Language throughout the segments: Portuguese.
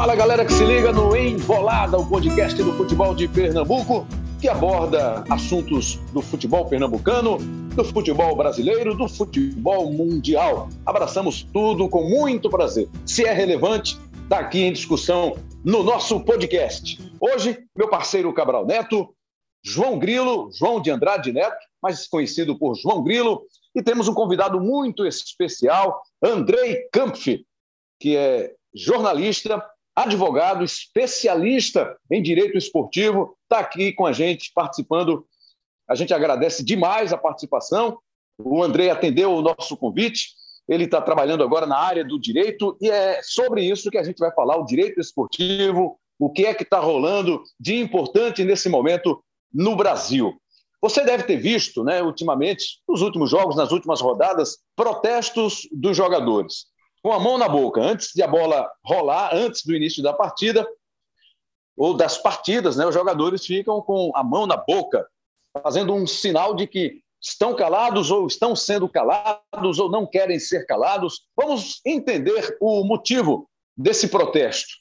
Fala galera que se liga no Embolada, o podcast do futebol de Pernambuco, que aborda assuntos do futebol pernambucano, do futebol brasileiro, do futebol mundial. Abraçamos tudo com muito prazer. Se é relevante, está aqui em discussão no nosso podcast. Hoje, meu parceiro Cabral Neto, João Grilo, João de Andrade Neto, mais conhecido por João Grilo, e temos um convidado muito especial, Andrei Kampf, que é jornalista, advogado, especialista em direito esportivo, está aqui com a gente participando. A gente agradece demais a participação. O Andrei atendeu o nosso convite. Ele está trabalhando agora na área do direito e é sobre isso que a gente vai falar: o direito esportivo, o que é que está rolando de importante nesse momento no Brasil. Você deve ter visto, né, ultimamente, nos últimos jogos, nas últimas rodadas, protestos dos jogadores. Com a mão na boca, antes de a bola rolar, antes do início da partida, ou das partidas, né, os jogadores ficam com a mão na boca, fazendo um sinal de que estão calados ou estão sendo calados ou não querem ser calados. Vamos entender o motivo desse protesto.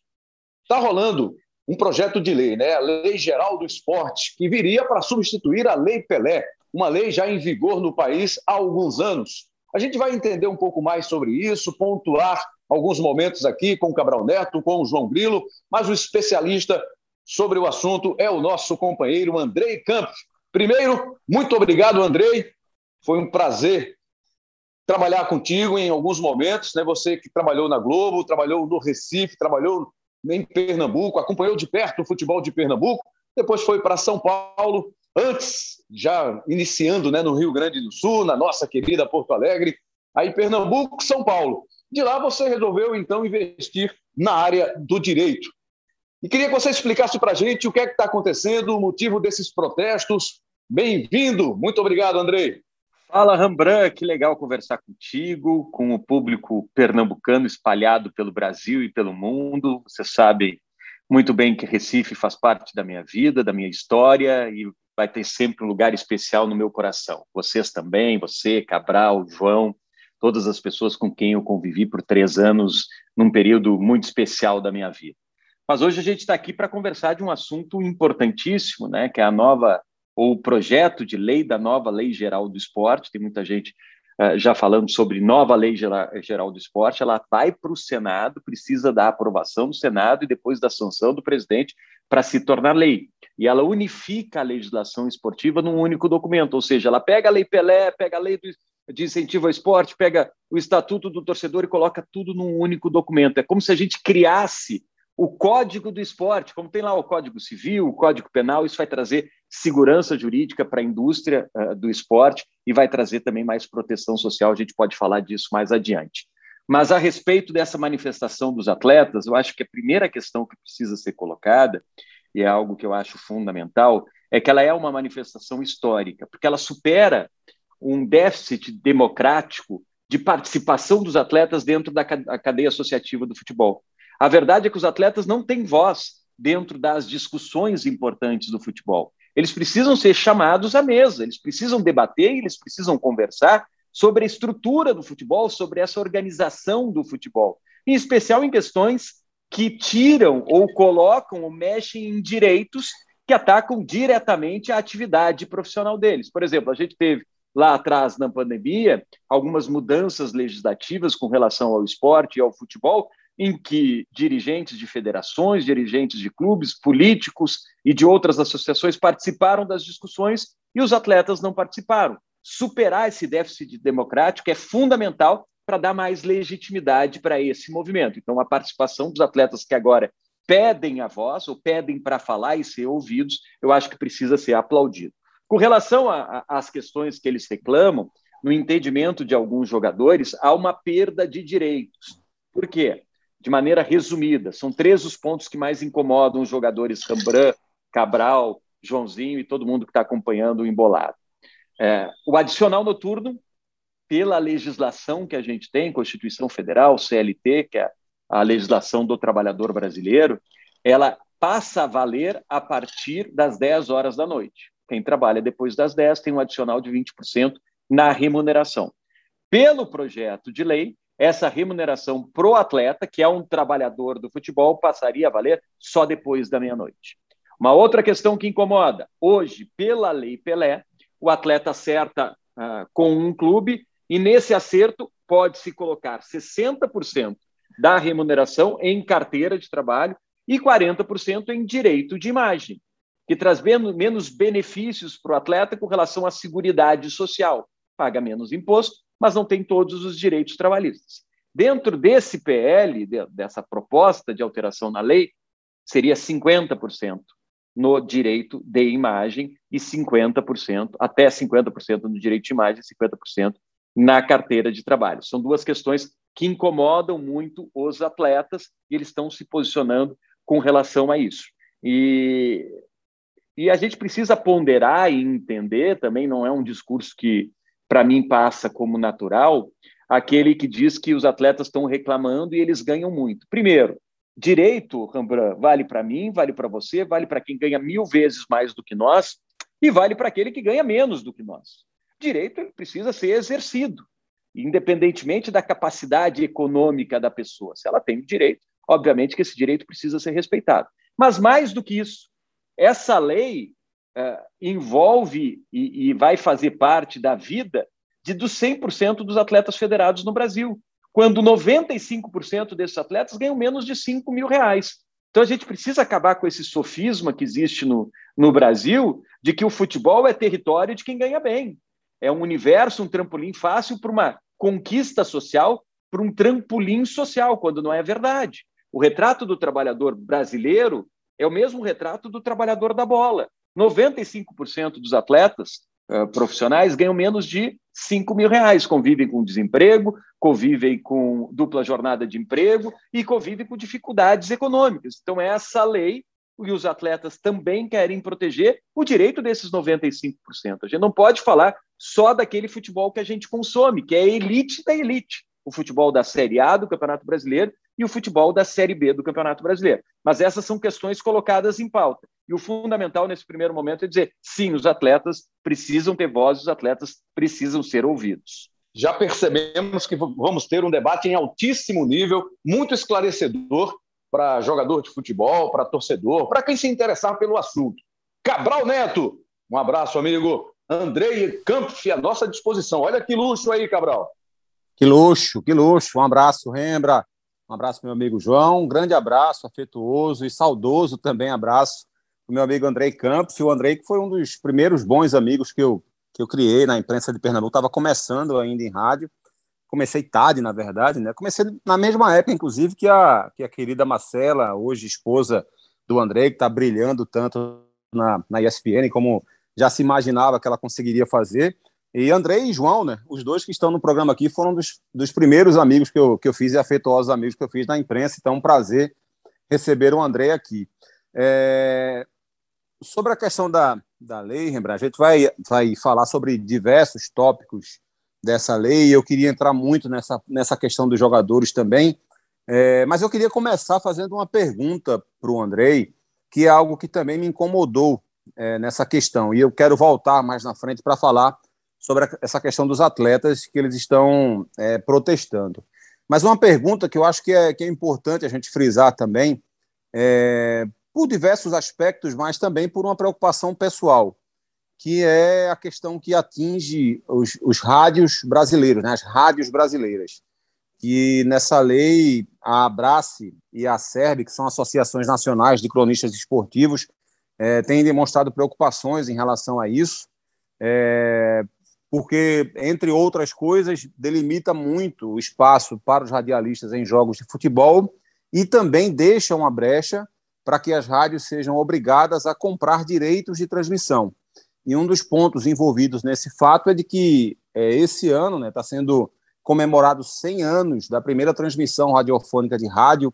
Está rolando um projeto de lei, né? a Lei Geral do Esporte, que viria para substituir a Lei Pelé, uma lei já em vigor no país há alguns anos. A gente vai entender um pouco mais sobre isso, pontuar alguns momentos aqui com o Cabral Neto, com o João Grilo, mas o especialista sobre o assunto é o nosso companheiro Andrei Campos. Primeiro, muito obrigado, Andrei. Foi um prazer trabalhar contigo em alguns momentos, né? Você que trabalhou na Globo, trabalhou no Recife, trabalhou em Pernambuco, acompanhou de perto o futebol de Pernambuco, depois foi para São Paulo, antes, já iniciando né, no Rio Grande do Sul, na nossa querida Porto Alegre, aí Pernambuco, São Paulo. De lá você resolveu, então, investir na área do direito. E queria que você explicasse para a gente o que é que está acontecendo, o motivo desses protestos. Bem-vindo. Muito obrigado, Andrei. Fala, Rembrandt, que legal conversar contigo, com o público pernambucano espalhado pelo Brasil e pelo mundo. Você sabe muito bem que Recife faz parte da minha vida, da minha história e vai ter sempre um lugar especial no meu coração. Vocês também, você, Cabral, João, todas as pessoas com quem eu convivi por três anos num período muito especial da minha vida. Mas hoje a gente está aqui para conversar de um assunto importantíssimo, né, que é a nova ou o projeto de lei da nova Lei Geral do Esporte, tem muita gente uh, já falando sobre nova Lei Geral do Esporte, ela vai para o Senado, precisa da aprovação do Senado e depois da sanção do presidente para se tornar lei. E ela unifica a legislação esportiva num único documento, ou seja, ela pega a Lei Pelé, pega a Lei do, de incentivo ao esporte, pega o Estatuto do Torcedor e coloca tudo num único documento. É como se a gente criasse o código do esporte, como tem lá o Código Civil, o Código Penal, isso vai trazer segurança jurídica para a indústria uh, do esporte e vai trazer também mais proteção social. A gente pode falar disso mais adiante. Mas a respeito dessa manifestação dos atletas, eu acho que a primeira questão que precisa ser colocada, e é algo que eu acho fundamental, é que ela é uma manifestação histórica, porque ela supera um déficit democrático de participação dos atletas dentro da cadeia associativa do futebol. A verdade é que os atletas não têm voz dentro das discussões importantes do futebol. Eles precisam ser chamados à mesa, eles precisam debater, eles precisam conversar sobre a estrutura do futebol, sobre essa organização do futebol, em especial em questões que tiram ou colocam ou mexem em direitos que atacam diretamente a atividade profissional deles. Por exemplo, a gente teve lá atrás na pandemia algumas mudanças legislativas com relação ao esporte e ao futebol em que dirigentes de federações, dirigentes de clubes, políticos e de outras associações participaram das discussões e os atletas não participaram. Superar esse déficit democrático é fundamental para dar mais legitimidade para esse movimento. Então, a participação dos atletas que agora pedem a voz ou pedem para falar e ser ouvidos, eu acho que precisa ser aplaudido. Com relação às questões que eles reclamam, no entendimento de alguns jogadores, há uma perda de direitos. Por quê? de maneira resumida. São três os pontos que mais incomodam os jogadores Rembrandt, Cabral, Joãozinho e todo mundo que está acompanhando o embolado. É, o adicional noturno, pela legislação que a gente tem, Constituição Federal, CLT, que é a legislação do trabalhador brasileiro, ela passa a valer a partir das 10 horas da noite. Quem trabalha depois das 10 tem um adicional de 20% na remuneração. Pelo projeto de lei, essa remuneração pro atleta, que é um trabalhador do futebol, passaria a valer só depois da meia-noite. Uma outra questão que incomoda: hoje, pela Lei Pelé, o atleta acerta uh, com um clube e nesse acerto pode-se colocar 60% da remuneração em carteira de trabalho e 40% em direito de imagem, que traz menos benefícios para o atleta com relação à seguridade social. Paga menos imposto, mas não tem todos os direitos trabalhistas. Dentro desse PL, dessa proposta de alteração na lei, seria 50% no direito de imagem e 50%, até 50% no direito de imagem e 50% na carteira de trabalho. São duas questões que incomodam muito os atletas e eles estão se posicionando com relação a isso. E, e a gente precisa ponderar e entender também, não é um discurso que, para mim, passa como natural, aquele que diz que os atletas estão reclamando e eles ganham muito. Primeiro, direito, Rembrandt, vale para mim, vale para você, vale para quem ganha mil vezes mais do que nós e vale para aquele que ganha menos do que nós. Direito ele precisa ser exercido, independentemente da capacidade econômica da pessoa. Se ela tem direito, obviamente que esse direito precisa ser respeitado. Mas mais do que isso, essa lei uh, envolve e, e vai fazer parte da vida de dos 100% dos atletas federados no Brasil quando 95% desses atletas ganham menos de 5 mil reais. Então a gente precisa acabar com esse sofisma que existe no, no Brasil de que o futebol é território de quem ganha bem. É um universo, um trampolim fácil para uma conquista social, para um trampolim social, quando não é verdade. O retrato do trabalhador brasileiro é o mesmo retrato do trabalhador da bola. 95% dos atletas uh, profissionais ganham menos de 5 mil reais, convivem com desemprego, convivem com dupla jornada de emprego e convivem com dificuldades econômicas. Então, essa lei e os atletas também querem proteger o direito desses 95%. A gente não pode falar só daquele futebol que a gente consome, que é a elite da elite, o futebol da Série A do Campeonato Brasileiro e o futebol da Série B do Campeonato Brasileiro. Mas essas são questões colocadas em pauta. E o fundamental nesse primeiro momento é dizer: sim, os atletas precisam ter voz, os atletas precisam ser ouvidos. Já percebemos que vamos ter um debate em altíssimo nível, muito esclarecedor para jogador de futebol, para torcedor, para quem se interessar pelo assunto. Cabral Neto, um abraço, amigo. Andrei Campos, à nossa disposição. Olha que luxo aí, Cabral. Que luxo, que luxo. Um abraço, Rembra. Um abraço, meu amigo João. Um grande abraço, afetuoso e saudoso também abraço meu amigo Andrei Campos, o Andrei que foi um dos primeiros bons amigos que eu, que eu criei na imprensa de Pernambuco, estava começando ainda em rádio, comecei tarde, na verdade, né? Comecei na mesma época, inclusive, que a, que a querida Marcela, hoje esposa do Andrei, que está brilhando tanto na, na ESPN, como já se imaginava que ela conseguiria fazer. E Andrei e João, né? Os dois que estão no programa aqui foram dos, dos primeiros amigos que eu, que eu fiz e afetuosos amigos que eu fiz na imprensa. Então, é um prazer receber o Andrei aqui. É, sobre a questão da, da lei, Rembrandt, a gente vai, vai falar sobre diversos tópicos dessa lei. Eu queria entrar muito nessa, nessa questão dos jogadores também, é, mas eu queria começar fazendo uma pergunta para o Andrei, que é algo que também me incomodou é, nessa questão. E eu quero voltar mais na frente para falar sobre a, essa questão dos atletas que eles estão é, protestando. Mas uma pergunta que eu acho que é, que é importante a gente frisar também, é, por diversos aspectos, mas também por uma preocupação pessoal, que é a questão que atinge os, os rádios brasileiros, né, as rádios brasileiras. Que nessa lei, a Abrace e a SERB, que são associações nacionais de cronistas esportivos, é, têm demonstrado preocupações em relação a isso, é, porque, entre outras coisas, delimita muito o espaço para os radialistas em jogos de futebol e também deixa uma brecha para que as rádios sejam obrigadas a comprar direitos de transmissão. E um dos pontos envolvidos nesse fato é de que é, esse ano está né, tá sendo comemorado 100 anos da primeira transmissão radiofônica de rádio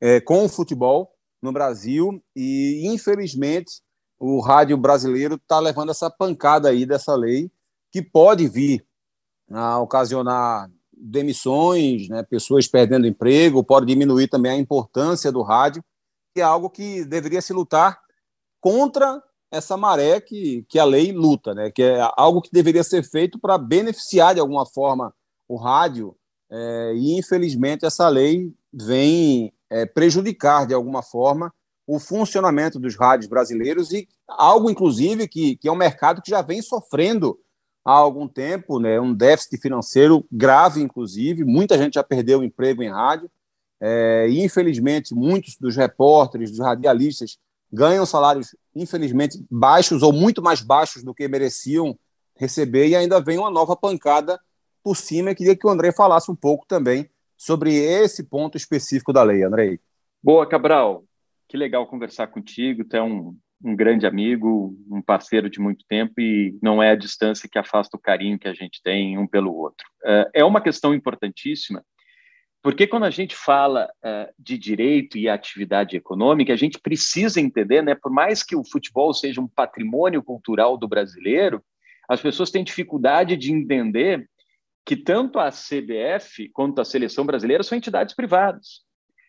é, com o futebol no Brasil e, infelizmente, o rádio brasileiro está levando essa pancada aí dessa lei que pode vir a ocasionar demissões, né, pessoas perdendo emprego, pode diminuir também a importância do rádio que é algo que deveria se lutar contra essa maré que, que a lei luta, né? que é algo que deveria ser feito para beneficiar de alguma forma o rádio é, e infelizmente essa lei vem é, prejudicar de alguma forma o funcionamento dos rádios brasileiros e algo, inclusive, que, que é um mercado que já vem sofrendo há algum tempo, né, um déficit financeiro grave, inclusive, muita gente já perdeu o emprego em rádio, é, infelizmente muitos dos repórteres, dos radialistas, ganham salários, infelizmente, baixos ou muito mais baixos do que mereciam receber, e ainda vem uma nova pancada por cima. Eu queria que o André falasse um pouco também sobre esse ponto específico da lei, André. Boa, Cabral que legal conversar contigo. Tu é um, um grande amigo, um parceiro de muito tempo e não é a distância que afasta o carinho que a gente tem um pelo outro. Uh, é uma questão importantíssima, porque quando a gente fala uh, de direito e atividade econômica, a gente precisa entender, né, por mais que o futebol seja um patrimônio cultural do brasileiro, as pessoas têm dificuldade de entender que tanto a CBF quanto a seleção brasileira são entidades privadas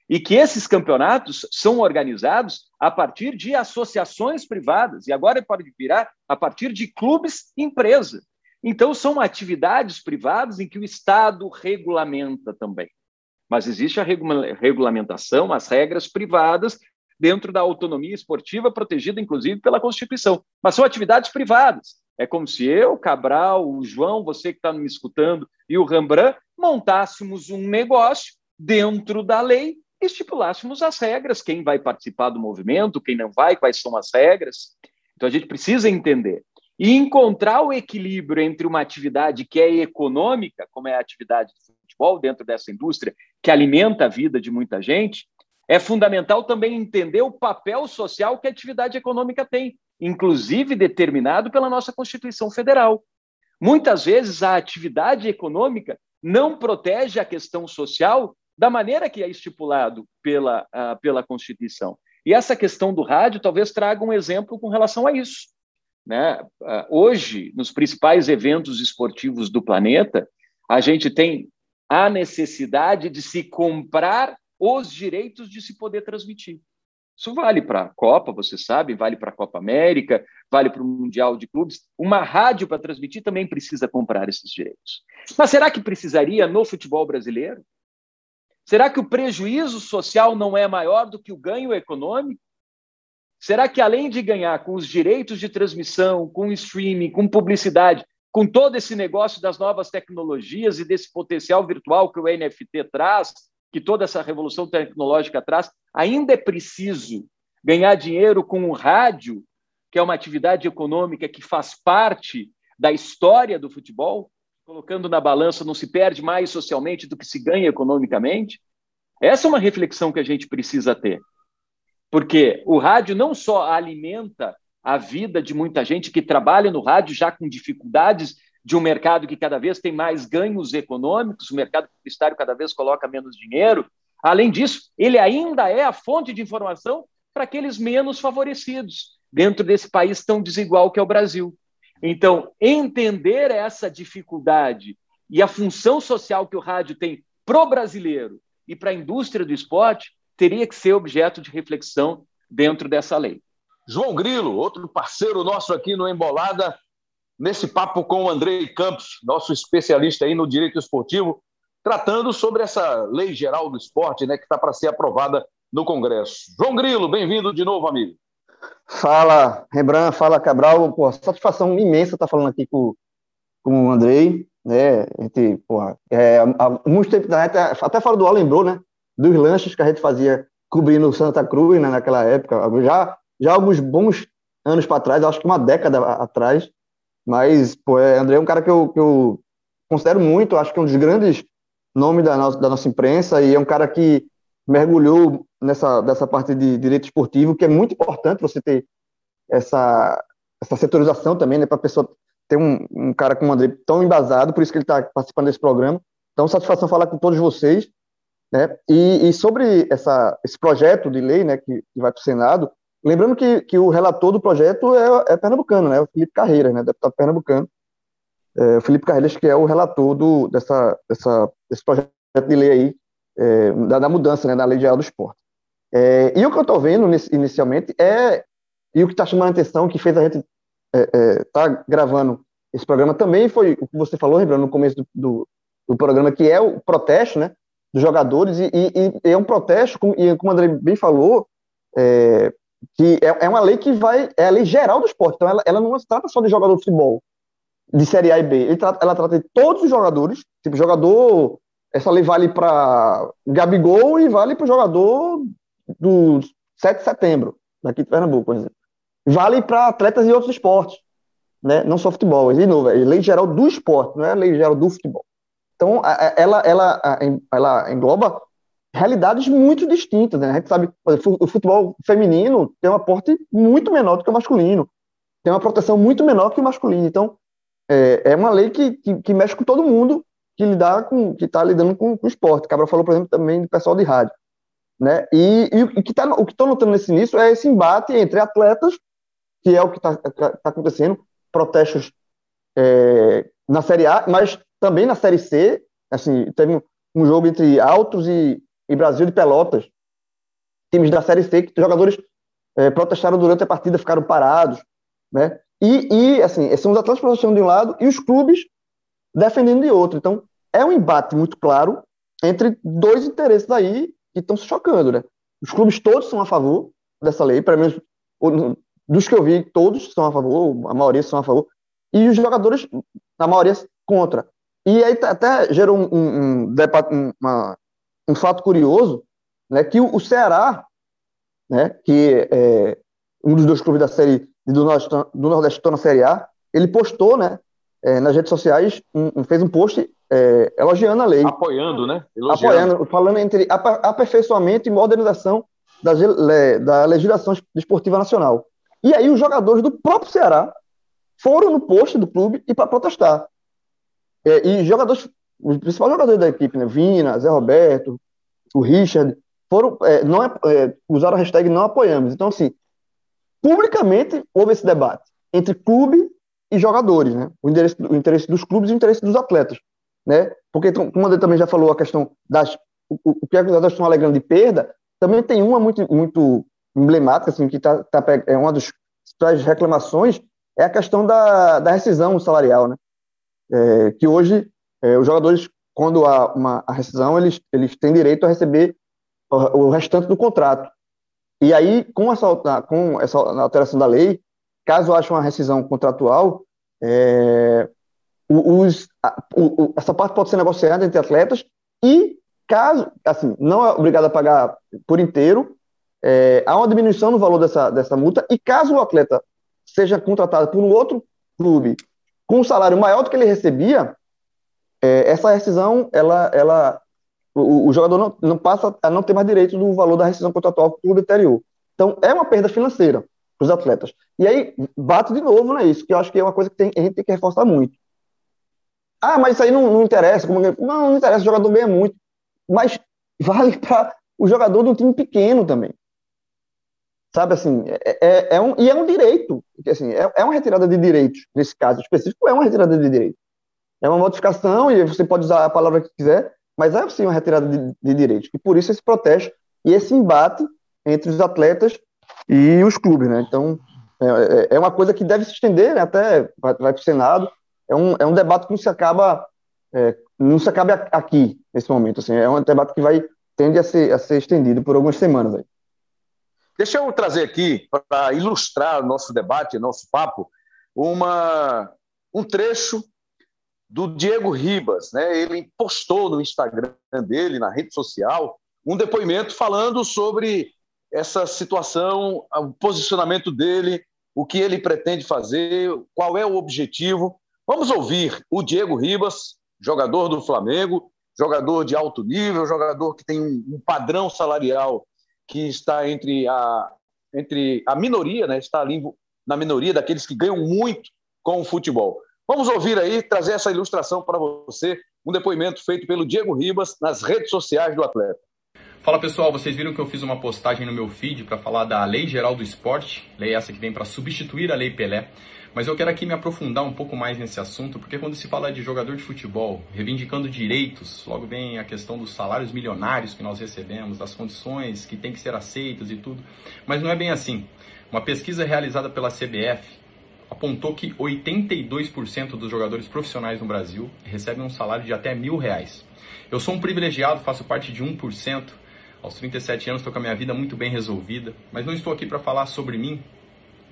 e que esses campeonatos são organizados a partir de associações privadas, e agora pode virar a partir de clubes empresa. Então, são atividades privadas em que o Estado regulamenta também. Mas existe a regulamentação, as regras privadas, dentro da autonomia esportiva, protegida inclusive pela Constituição. Mas são atividades privadas. É como se eu, Cabral, o João, você que está me escutando, e o Rembrandt montássemos um negócio dentro da lei estipulássemos as regras, quem vai participar do movimento, quem não vai, quais são as regras. Então a gente precisa entender e encontrar o equilíbrio entre uma atividade que é econômica, como é a atividade de futebol dentro dessa indústria que alimenta a vida de muita gente, é fundamental também entender o papel social que a atividade econômica tem, inclusive determinado pela nossa Constituição Federal. Muitas vezes a atividade econômica não protege a questão social da maneira que é estipulado pela, uh, pela Constituição. E essa questão do rádio talvez traga um exemplo com relação a isso. Né? Uh, hoje, nos principais eventos esportivos do planeta, a gente tem a necessidade de se comprar os direitos de se poder transmitir. Isso vale para a Copa, você sabe, vale para a Copa América, vale para o Mundial de Clubes. Uma rádio para transmitir também precisa comprar esses direitos. Mas será que precisaria no futebol brasileiro? Será que o prejuízo social não é maior do que o ganho econômico? Será que, além de ganhar com os direitos de transmissão, com streaming, com publicidade, com todo esse negócio das novas tecnologias e desse potencial virtual que o NFT traz, que toda essa revolução tecnológica traz, ainda é preciso ganhar dinheiro com o rádio, que é uma atividade econômica que faz parte da história do futebol? colocando na balança, não se perde mais socialmente do que se ganha economicamente? Essa é uma reflexão que a gente precisa ter. Porque o rádio não só alimenta a vida de muita gente que trabalha no rádio já com dificuldades de um mercado que cada vez tem mais ganhos econômicos, o mercado publicitário cada vez coloca menos dinheiro. Além disso, ele ainda é a fonte de informação para aqueles menos favorecidos dentro desse país tão desigual que é o Brasil. Então, entender essa dificuldade e a função social que o rádio tem para o brasileiro e para a indústria do esporte teria que ser objeto de reflexão dentro dessa lei. João Grilo, outro parceiro nosso aqui no Embolada, nesse papo com o Andrei Campos, nosso especialista aí no direito esportivo, tratando sobre essa lei geral do esporte, né, que está para ser aprovada no Congresso. João Grilo, bem-vindo de novo, amigo. Fala, Rembrandt, fala, Cabral. Pô, satisfação imensa estar falando aqui com, com o Andrei. Né? A gente, porra, é, há muito tempo, até, até fora do ar, lembrou, né? Dos lanches que a gente fazia cobrindo Santa Cruz né, naquela época. Já, já alguns bons anos para trás, acho que uma década atrás. Mas, pô, é, André é um cara que eu, que eu considero muito, acho que é um dos grandes nomes da nossa, da nossa imprensa e é um cara que mergulhou nessa dessa parte de direito esportivo, que é muito importante você ter essa, essa setorização também, né, para a pessoa ter um, um, cara como o André tão embasado, por isso que ele está participando desse programa. Então, satisfação falar com todos vocês. Né? E, e sobre essa, esse projeto de lei né, que, que vai para o Senado, lembrando que, que o relator do projeto é, é pernambucano, né, o Felipe Carreira, né, deputado pernambucano. É, o Felipe Carreiras, que é o relator do, dessa, dessa, desse projeto de lei aí, é, da, da, mudança né, na lei geral do esporte. É, e o que eu estou vendo inicialmente é, e o que está chamando a atenção, que fez a gente estar é, é tá gravando esse programa também foi o que você falou, lembrando no começo do, do, do programa, que é o protesto, né, dos jogadores, e, e, e é um protesto, como, e como o André bem falou, é, que é, é, uma lei que vai, é a lei geral do esporte, então ela, ela não se trata só de jogador de futebol, de Série A e B, trata, ela trata de todos os jogadores, tipo, jogador, essa lei vale para Gabigol e vale para o jogador do 7 de setembro, daqui de Pernambuco, por exemplo. Vale para atletas de outros esportes, né? não só futebol, de novo, é lei geral do esporte, não é lei geral do futebol. Então, ela, ela, ela engloba realidades muito distintas. Né? A gente sabe o futebol feminino tem um aporte muito menor do que o masculino, tem uma proteção muito menor que o masculino. Então, é, é uma lei que, que, que, mexe com todo mundo que lidar com que está lidando com, com o esporte. Cabra falou, por exemplo, também do pessoal de rádio. Né? E, e, o que tá, o que estou notando nesse início é esse embate entre atletas, que é o que está tá acontecendo, protestos é, na Série A, mas também na Série C. Assim, teve um jogo entre Altos e, e Brasil de Pelotas, times da Série C, que jogadores é, protestaram durante a partida, ficaram parados, né? E, e assim, são os atletas protestando de um lado e os clubes defendendo de outro. Então, é um embate muito claro entre dois interesses aí que estão se chocando, né? Os clubes todos são a favor dessa lei, pelo menos dos que eu vi, todos são a favor, a maioria são a favor, e os jogadores, a maioria, contra. E aí até gerou um, um, um, uma, um fato curioso, né, que o, Ceará, né, que é um dos dois clubes da série do Nordeste, do Nordeste na Série A, ele postou, né, é, nas redes sociais, um, fez um post é, elogiando a lei. Apoiando, né? Elogiando. Apoiando, falando entre aperfeiçoamento e modernização da, da legislação desportiva nacional. E aí os jogadores do próprio Ceará foram no post do clube e para protestar. É, e jogadores, os principais jogadores da equipe, né, Vina, Zé Roberto, o Richard, foram, é, não, é, usaram a hashtag não apoiamos. Então, assim, publicamente houve esse debate entre clube e jogadores, né? O interesse, o interesse dos clubes e o interesse dos atletas, né? Porque, como o também já falou, a questão das. O, o que atletas estão alegando de perda, também tem uma muito, muito emblemática, assim, que tá, tá, é uma das reclamações, é a questão da, da rescisão salarial, né? É, que hoje é, os jogadores, quando há uma a rescisão, eles, eles têm direito a receber o, o restante do contrato. E aí, com essa, com essa alteração da lei, caso haja uma rescisão contratual, é, os, a, o, essa parte pode ser negociada entre atletas e, caso, assim, não é obrigado a pagar por inteiro, é, há uma diminuição no valor dessa, dessa multa e caso o atleta seja contratado por um outro clube com um salário maior do que ele recebia, é, essa rescisão, ela, ela, o, o jogador não, não, passa a não ter mais direito do valor da rescisão contratual com o clube anterior. Então, é uma perda financeira para os atletas. E aí, bato de novo nisso, que eu acho que é uma coisa que tem, a gente tem que reforçar muito. Ah, mas isso aí não, não interessa. Como... Não, não interessa, o jogador ganha muito. Mas vale para o jogador de um time pequeno também. Sabe assim, é, é, é, um, e é um direito, assim, é, é uma retirada de direitos, nesse caso específico, é uma retirada de direito. É uma modificação, e você pode usar a palavra que quiser, mas é sim uma retirada de, de direitos. E por isso esse protesto e esse embate entre os atletas e os clubes, né? Então, é, é, é uma coisa que deve se estender, né? até vai, vai para o Senado. É um, é um debate que não se acaba, é, não se acaba aqui, nesse momento. Assim, é um debate que vai tende a ser, a ser estendido por algumas semanas. Aí. Deixa eu trazer aqui, para ilustrar nosso debate, nosso papo, uma, um trecho do Diego Ribas. Né? Ele postou no Instagram dele, na rede social, um depoimento falando sobre essa situação, o posicionamento dele, o que ele pretende fazer, qual é o objetivo. Vamos ouvir o Diego Ribas, jogador do Flamengo, jogador de alto nível, jogador que tem um padrão salarial que está entre a, entre a minoria, né? está ali na minoria daqueles que ganham muito com o futebol. Vamos ouvir aí, trazer essa ilustração para você, um depoimento feito pelo Diego Ribas nas redes sociais do atleta. Fala pessoal, vocês viram que eu fiz uma postagem no meu feed para falar da Lei Geral do Esporte, lei essa que vem para substituir a Lei Pelé. Mas eu quero aqui me aprofundar um pouco mais nesse assunto, porque quando se fala de jogador de futebol, reivindicando direitos, logo vem a questão dos salários milionários que nós recebemos, das condições que têm que ser aceitas e tudo. Mas não é bem assim. Uma pesquisa realizada pela CBF apontou que 82% dos jogadores profissionais no Brasil recebem um salário de até mil reais. Eu sou um privilegiado, faço parte de 1%. Aos 37 anos estou com a minha vida muito bem resolvida, mas não estou aqui para falar sobre mim,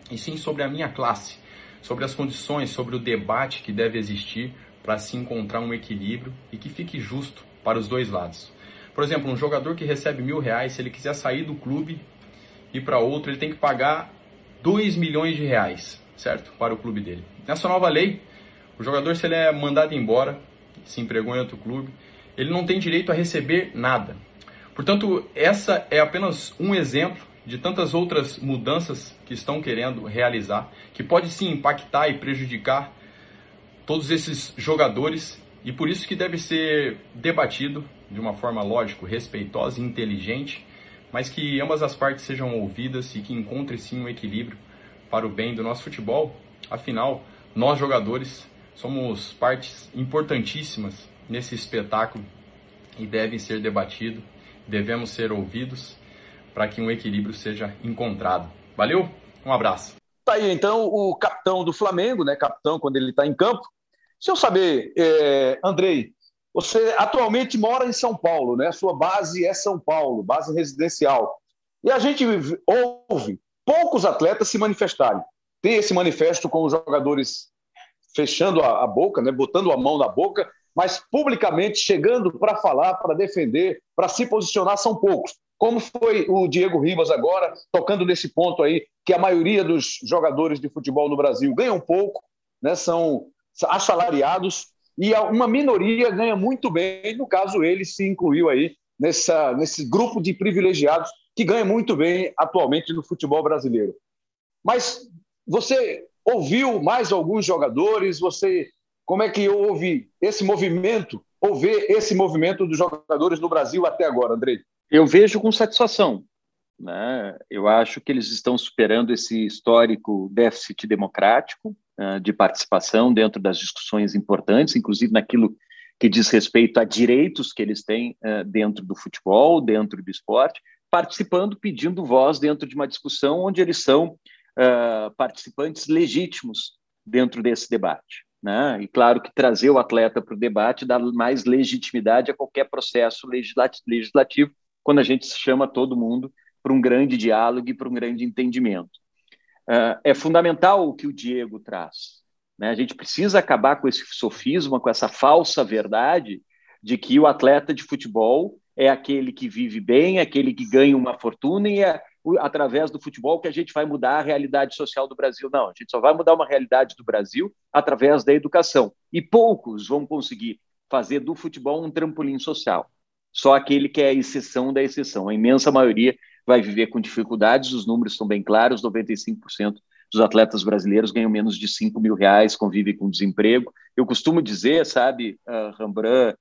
e sim sobre a minha classe, sobre as condições, sobre o debate que deve existir para se encontrar um equilíbrio e que fique justo para os dois lados. Por exemplo, um jogador que recebe mil reais, se ele quiser sair do clube e para outro, ele tem que pagar 2 milhões de reais, certo? Para o clube dele. Nessa nova lei, o jogador, se ele é mandado embora, se empregou em outro clube, ele não tem direito a receber nada. Portanto, essa é apenas um exemplo de tantas outras mudanças que estão querendo realizar, que pode sim impactar e prejudicar todos esses jogadores e por isso que deve ser debatido de uma forma lógico, respeitosa e inteligente, mas que ambas as partes sejam ouvidas e que encontre sim um equilíbrio para o bem do nosso futebol. Afinal, nós jogadores somos partes importantíssimas nesse espetáculo e devem ser debatidos, devemos ser ouvidos para que um equilíbrio seja encontrado. Valeu? Um abraço. Tá aí então o capitão do Flamengo, né? Capitão quando ele está em campo. Se eu saber, é, Andrei, você atualmente mora em São Paulo, né? Sua base é São Paulo, base residencial. E a gente ouve poucos atletas se manifestarem. Tem esse manifesto com os jogadores fechando a, a boca, né? Botando a mão na boca, mas publicamente chegando para falar, para defender, para se posicionar são poucos. Como foi o Diego Ribas agora, tocando nesse ponto aí, que a maioria dos jogadores de futebol no Brasil ganham pouco, né, são assalariados, e uma minoria ganha muito bem, no caso ele se incluiu aí nessa, nesse grupo de privilegiados que ganha muito bem atualmente no futebol brasileiro. Mas você ouviu mais alguns jogadores? Você como é que houve esse movimento, ou vê esse movimento dos jogadores no Brasil até agora, Andrei? Eu vejo com satisfação. Né? Eu acho que eles estão superando esse histórico déficit democrático uh, de participação dentro das discussões importantes, inclusive naquilo que diz respeito a direitos que eles têm uh, dentro do futebol, dentro do esporte, participando, pedindo voz dentro de uma discussão onde eles são uh, participantes legítimos dentro desse debate. Né? E claro que trazer o atleta para o debate dá mais legitimidade a qualquer processo legislativo, quando a gente chama todo mundo para um grande diálogo e para um grande entendimento. Uh, é fundamental o que o Diego traz. Né? A gente precisa acabar com esse sofisma, com essa falsa verdade de que o atleta de futebol é aquele que vive bem, aquele que ganha uma fortuna e é através do futebol que a gente vai mudar a realidade social do Brasil. Não, a gente só vai mudar uma realidade do Brasil através da educação. E poucos vão conseguir fazer do futebol um trampolim social. Só aquele que é a exceção da exceção. A imensa maioria vai viver com dificuldades, os números estão bem claros: 95% dos atletas brasileiros ganham menos de 5 mil reais, convivem com desemprego. Eu costumo dizer, sabe, uh, Rembrandt,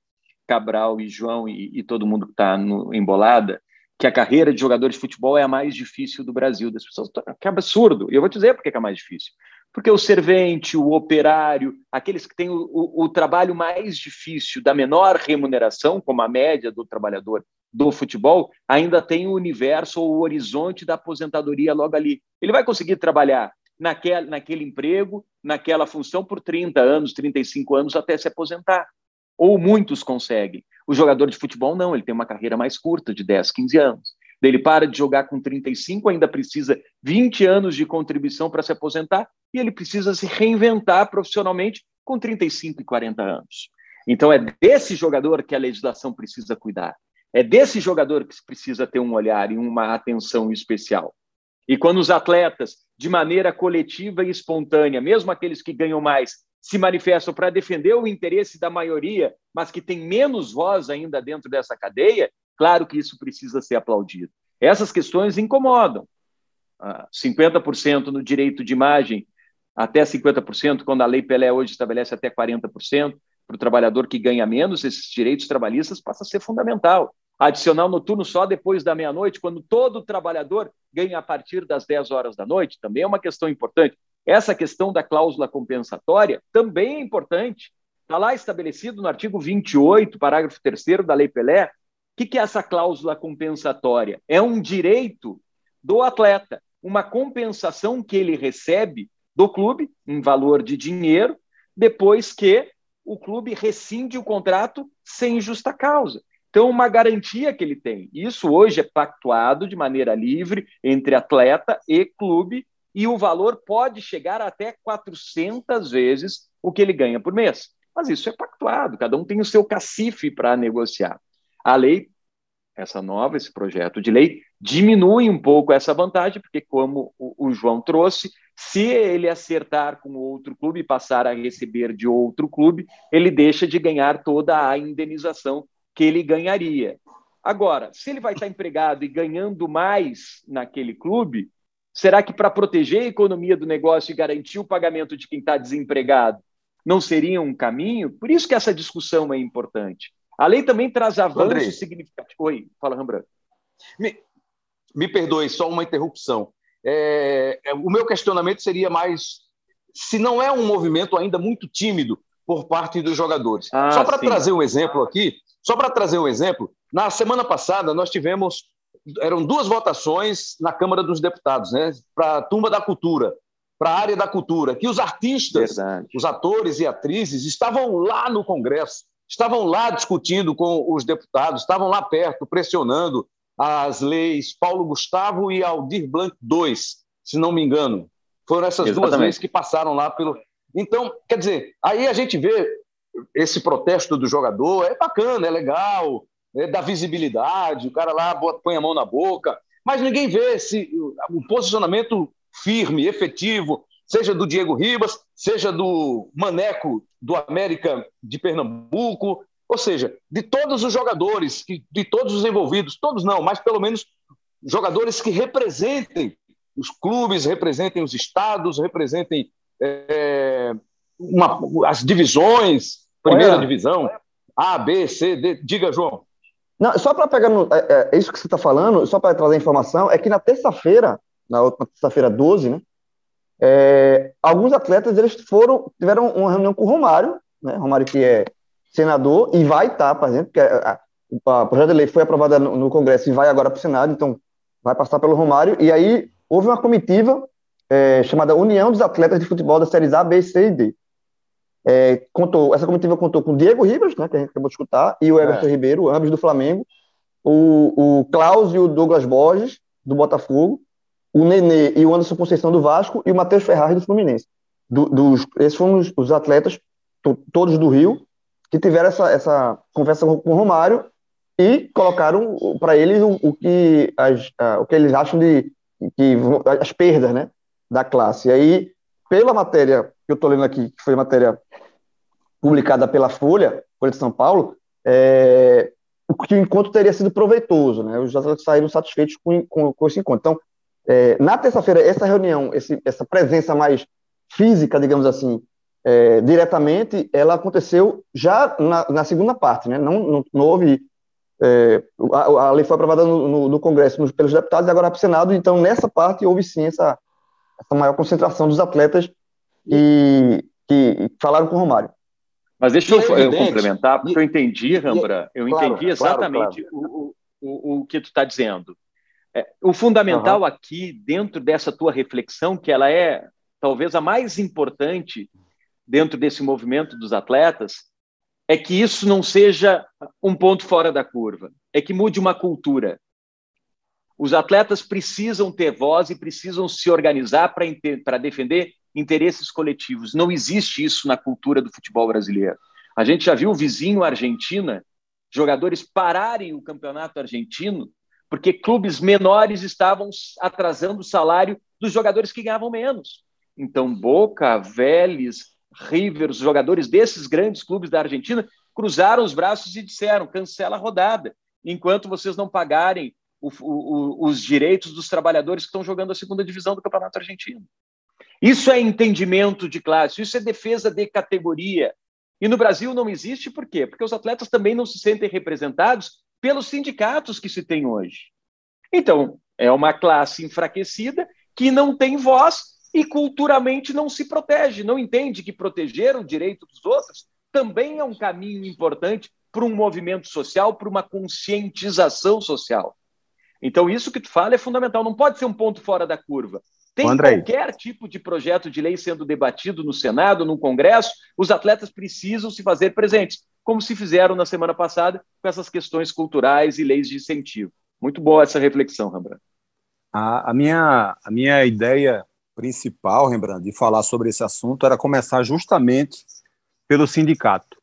Cabral e João e, e todo mundo que está embolada, que a carreira de jogador de futebol é a mais difícil do Brasil. Das pessoas, que absurdo. E eu vou dizer por que é a mais difícil. Porque o servente, o operário, aqueles que têm o, o, o, trabalho mais difícil, da menor remuneração, como a média do trabalhador do futebol, ainda tem o universo ou o horizonte da aposentadoria logo ali. Ele vai conseguir trabalhar naquele, naquele emprego, naquela função por 30 anos, 35 anos até se aposentar. Ou muitos conseguem. O jogador de futebol não, ele tem uma carreira mais curta, de 10, 15 anos. Ele para de jogar com 35, ainda precisa 20 anos de contribuição para se aposentar e ele precisa se reinventar profissionalmente com 35 e 40 anos. Então é desse jogador que a legislação precisa cuidar. É desse jogador que precisa ter um olhar e uma atenção especial. E quando os atletas, de maneira coletiva e espontânea, mesmo aqueles que ganham mais, se manifestam para defender o interesse da maioria, mas que tem menos voz ainda dentro dessa cadeia, claro que isso precisa ser aplaudido. Essas questões incomodam. 50% ah, no direito de imagem, até 50%, quando a Lei Pelé hoje estabelece até 40%, para o trabalhador que ganha menos, esses direitos trabalhistas passa a ser fundamental. Adicional noturno só depois da meia-noite, quando todo trabalhador ganha a partir das 10 horas da noite, também é uma questão importante. Essa questão da cláusula compensatória também é importante. Está lá estabelecido no artigo 28, parágrafo 3 da Lei Pelé. O que, que é essa cláusula compensatória? É um direito do atleta, uma compensação que ele recebe do clube, em valor de dinheiro, depois que o clube rescinde o contrato sem justa causa. Então, uma garantia que ele tem. Isso hoje é pactuado de maneira livre entre atleta e clube, e o valor pode chegar até 400 vezes o que ele ganha por mês. Mas isso é pactuado, cada um tem o seu cacife para negociar. A lei, essa nova, esse projeto de lei, diminui um pouco essa vantagem, porque, como o, João trouxe, se ele acertar com outro clube e passar a receber de outro clube, ele deixa de ganhar toda a indenização que ele ganharia. Agora, se ele vai estar empregado e ganhando mais naquele clube, será que para proteger a economia do negócio e garantir o pagamento de quem está desempregado não seria um caminho? Por isso que essa discussão é importante. A lei também traz avanços significativos. Oi, fala, Rembrandt. Me, me perdoe, só uma interrupção. É, é, o meu questionamento seria mais se não é um movimento ainda muito tímido por parte dos jogadores. Ah, Só para trazer um exemplo aqui, só para trazer um exemplo, na semana passada nós tivemos eram duas votações na Câmara dos Deputados, né, para a turma da cultura, para a área da cultura, que os artistas, Verdade. os atores e atrizes estavam lá no Congresso, estavam lá discutindo com os deputados, estavam lá perto, pressionando as leis Paulo Gustavo e Aldir Blanc II, se não me engano. Foram essas Exatamente. duas leis que passaram lá pelo. Então, quer dizer, aí a gente vê esse protesto do jogador, é bacana, é legal, é da visibilidade, o cara lá põe a mão na boca, mas ninguém vê esse, o posicionamento firme, efetivo, seja do Diego Ribas, seja do Maneco do América de Pernambuco, ou seja, de todos os jogadores, de todos os envolvidos, todos não, mas pelo menos jogadores que representem os clubes, representem os estados, representem é, uma, as divisões, primeira é? divisão, A, B, C, D. Diga, João. Não, só para pegar no, é, é, isso que você está falando, só para trazer informação, é que na terça-feira, na última terça-feira 12, né, é, alguns atletas eles foram tiveram uma reunião com o Romário, né, Romário que é senador e vai estar, por exemplo, porque a, a, projeto de lei foi aprovado no, no Congresso e vai agora para o Senado, então vai passar pelo Romário, e aí houve uma comitiva é, chamada União dos Atletas de Futebol da Séries A, B, C e D. É, contou, essa comitiva contou com Diego Ribas, né, que a gente acabou de escutar, e o Everton é. Ribeiro, ambos do Flamengo, o, o Klaus e o Douglas Borges, do Botafogo, o Nenê e o Anderson Conceição do Vasco e o Matheus Ferrari do Fluminense. Do, dos, esses foram os, os atletas, to, todos do Rio, que tiveram essa, essa conversa com, com o Romário e colocaram para eles o, o, que as, o que eles acham de que, as perdas né, da classe. E aí, pela matéria que eu estou lendo aqui, que foi matéria publicada pela Folha, Folha de São Paulo, é, que o encontro teria sido proveitoso, né? Os atletas saíram satisfeitos com, com, com esse encontro. Então, é, na terça-feira, essa reunião, esse, essa presença mais física, digamos assim, é, diretamente, ela aconteceu já na, na, segunda parte, né? Não, não, não houve. É, a, a, lei foi aprovada no, no, no Congresso nos, pelos deputados e agora para o Senado, então nessa parte houve sim essa, essa maior concentração dos atletas que, que falaram com o Romário. Mas deixa eu, é eu, complementar, porque e, eu entendi, Rambra, eu claro, entendi exatamente claro, claro. O, o, o que tu está dizendo. É, o fundamental uhum. aqui, dentro dessa tua reflexão, que ela é talvez a mais importante dentro desse movimento dos atletas, é que isso não seja um ponto fora da curva, é que mude uma cultura. Os atletas precisam ter voz e precisam se organizar para defender interesses coletivos. Não existe isso na cultura do futebol brasileiro. A gente já viu o vizinho Argentina, jogadores pararem o campeonato argentino porque clubes menores estavam atrasando o salário dos jogadores que ganhavam menos. Então, Boca, Vélez, River, os jogadores desses grandes clubes da Argentina cruzaram os braços e disseram: cancela a rodada, enquanto vocês não pagarem o, o, os direitos dos trabalhadores que estão jogando a segunda divisão do Campeonato Argentino. Isso é entendimento de classe, isso é defesa de categoria. E no Brasil não existe por quê? Porque os atletas também não se sentem representados pelos sindicatos que se tem hoje. Então, é uma classe enfraquecida que não tem voz e culturalmente não se protege, não entende que proteger o direito dos outros também é um caminho importante para um movimento social, para uma conscientização social. Então, isso que tu fala é fundamental, não pode ser um ponto fora da curva. Tem qualquer tipo de projeto de lei sendo debatido no Senado, no Congresso, os atletas precisam se fazer presentes, como se fizeram na semana passada com essas questões culturais e leis de incentivo. Muito boa essa reflexão, Rembrandt. A, a, minha, a minha ideia principal, Rembrandt, de falar sobre esse assunto era começar justamente pelo sindicato,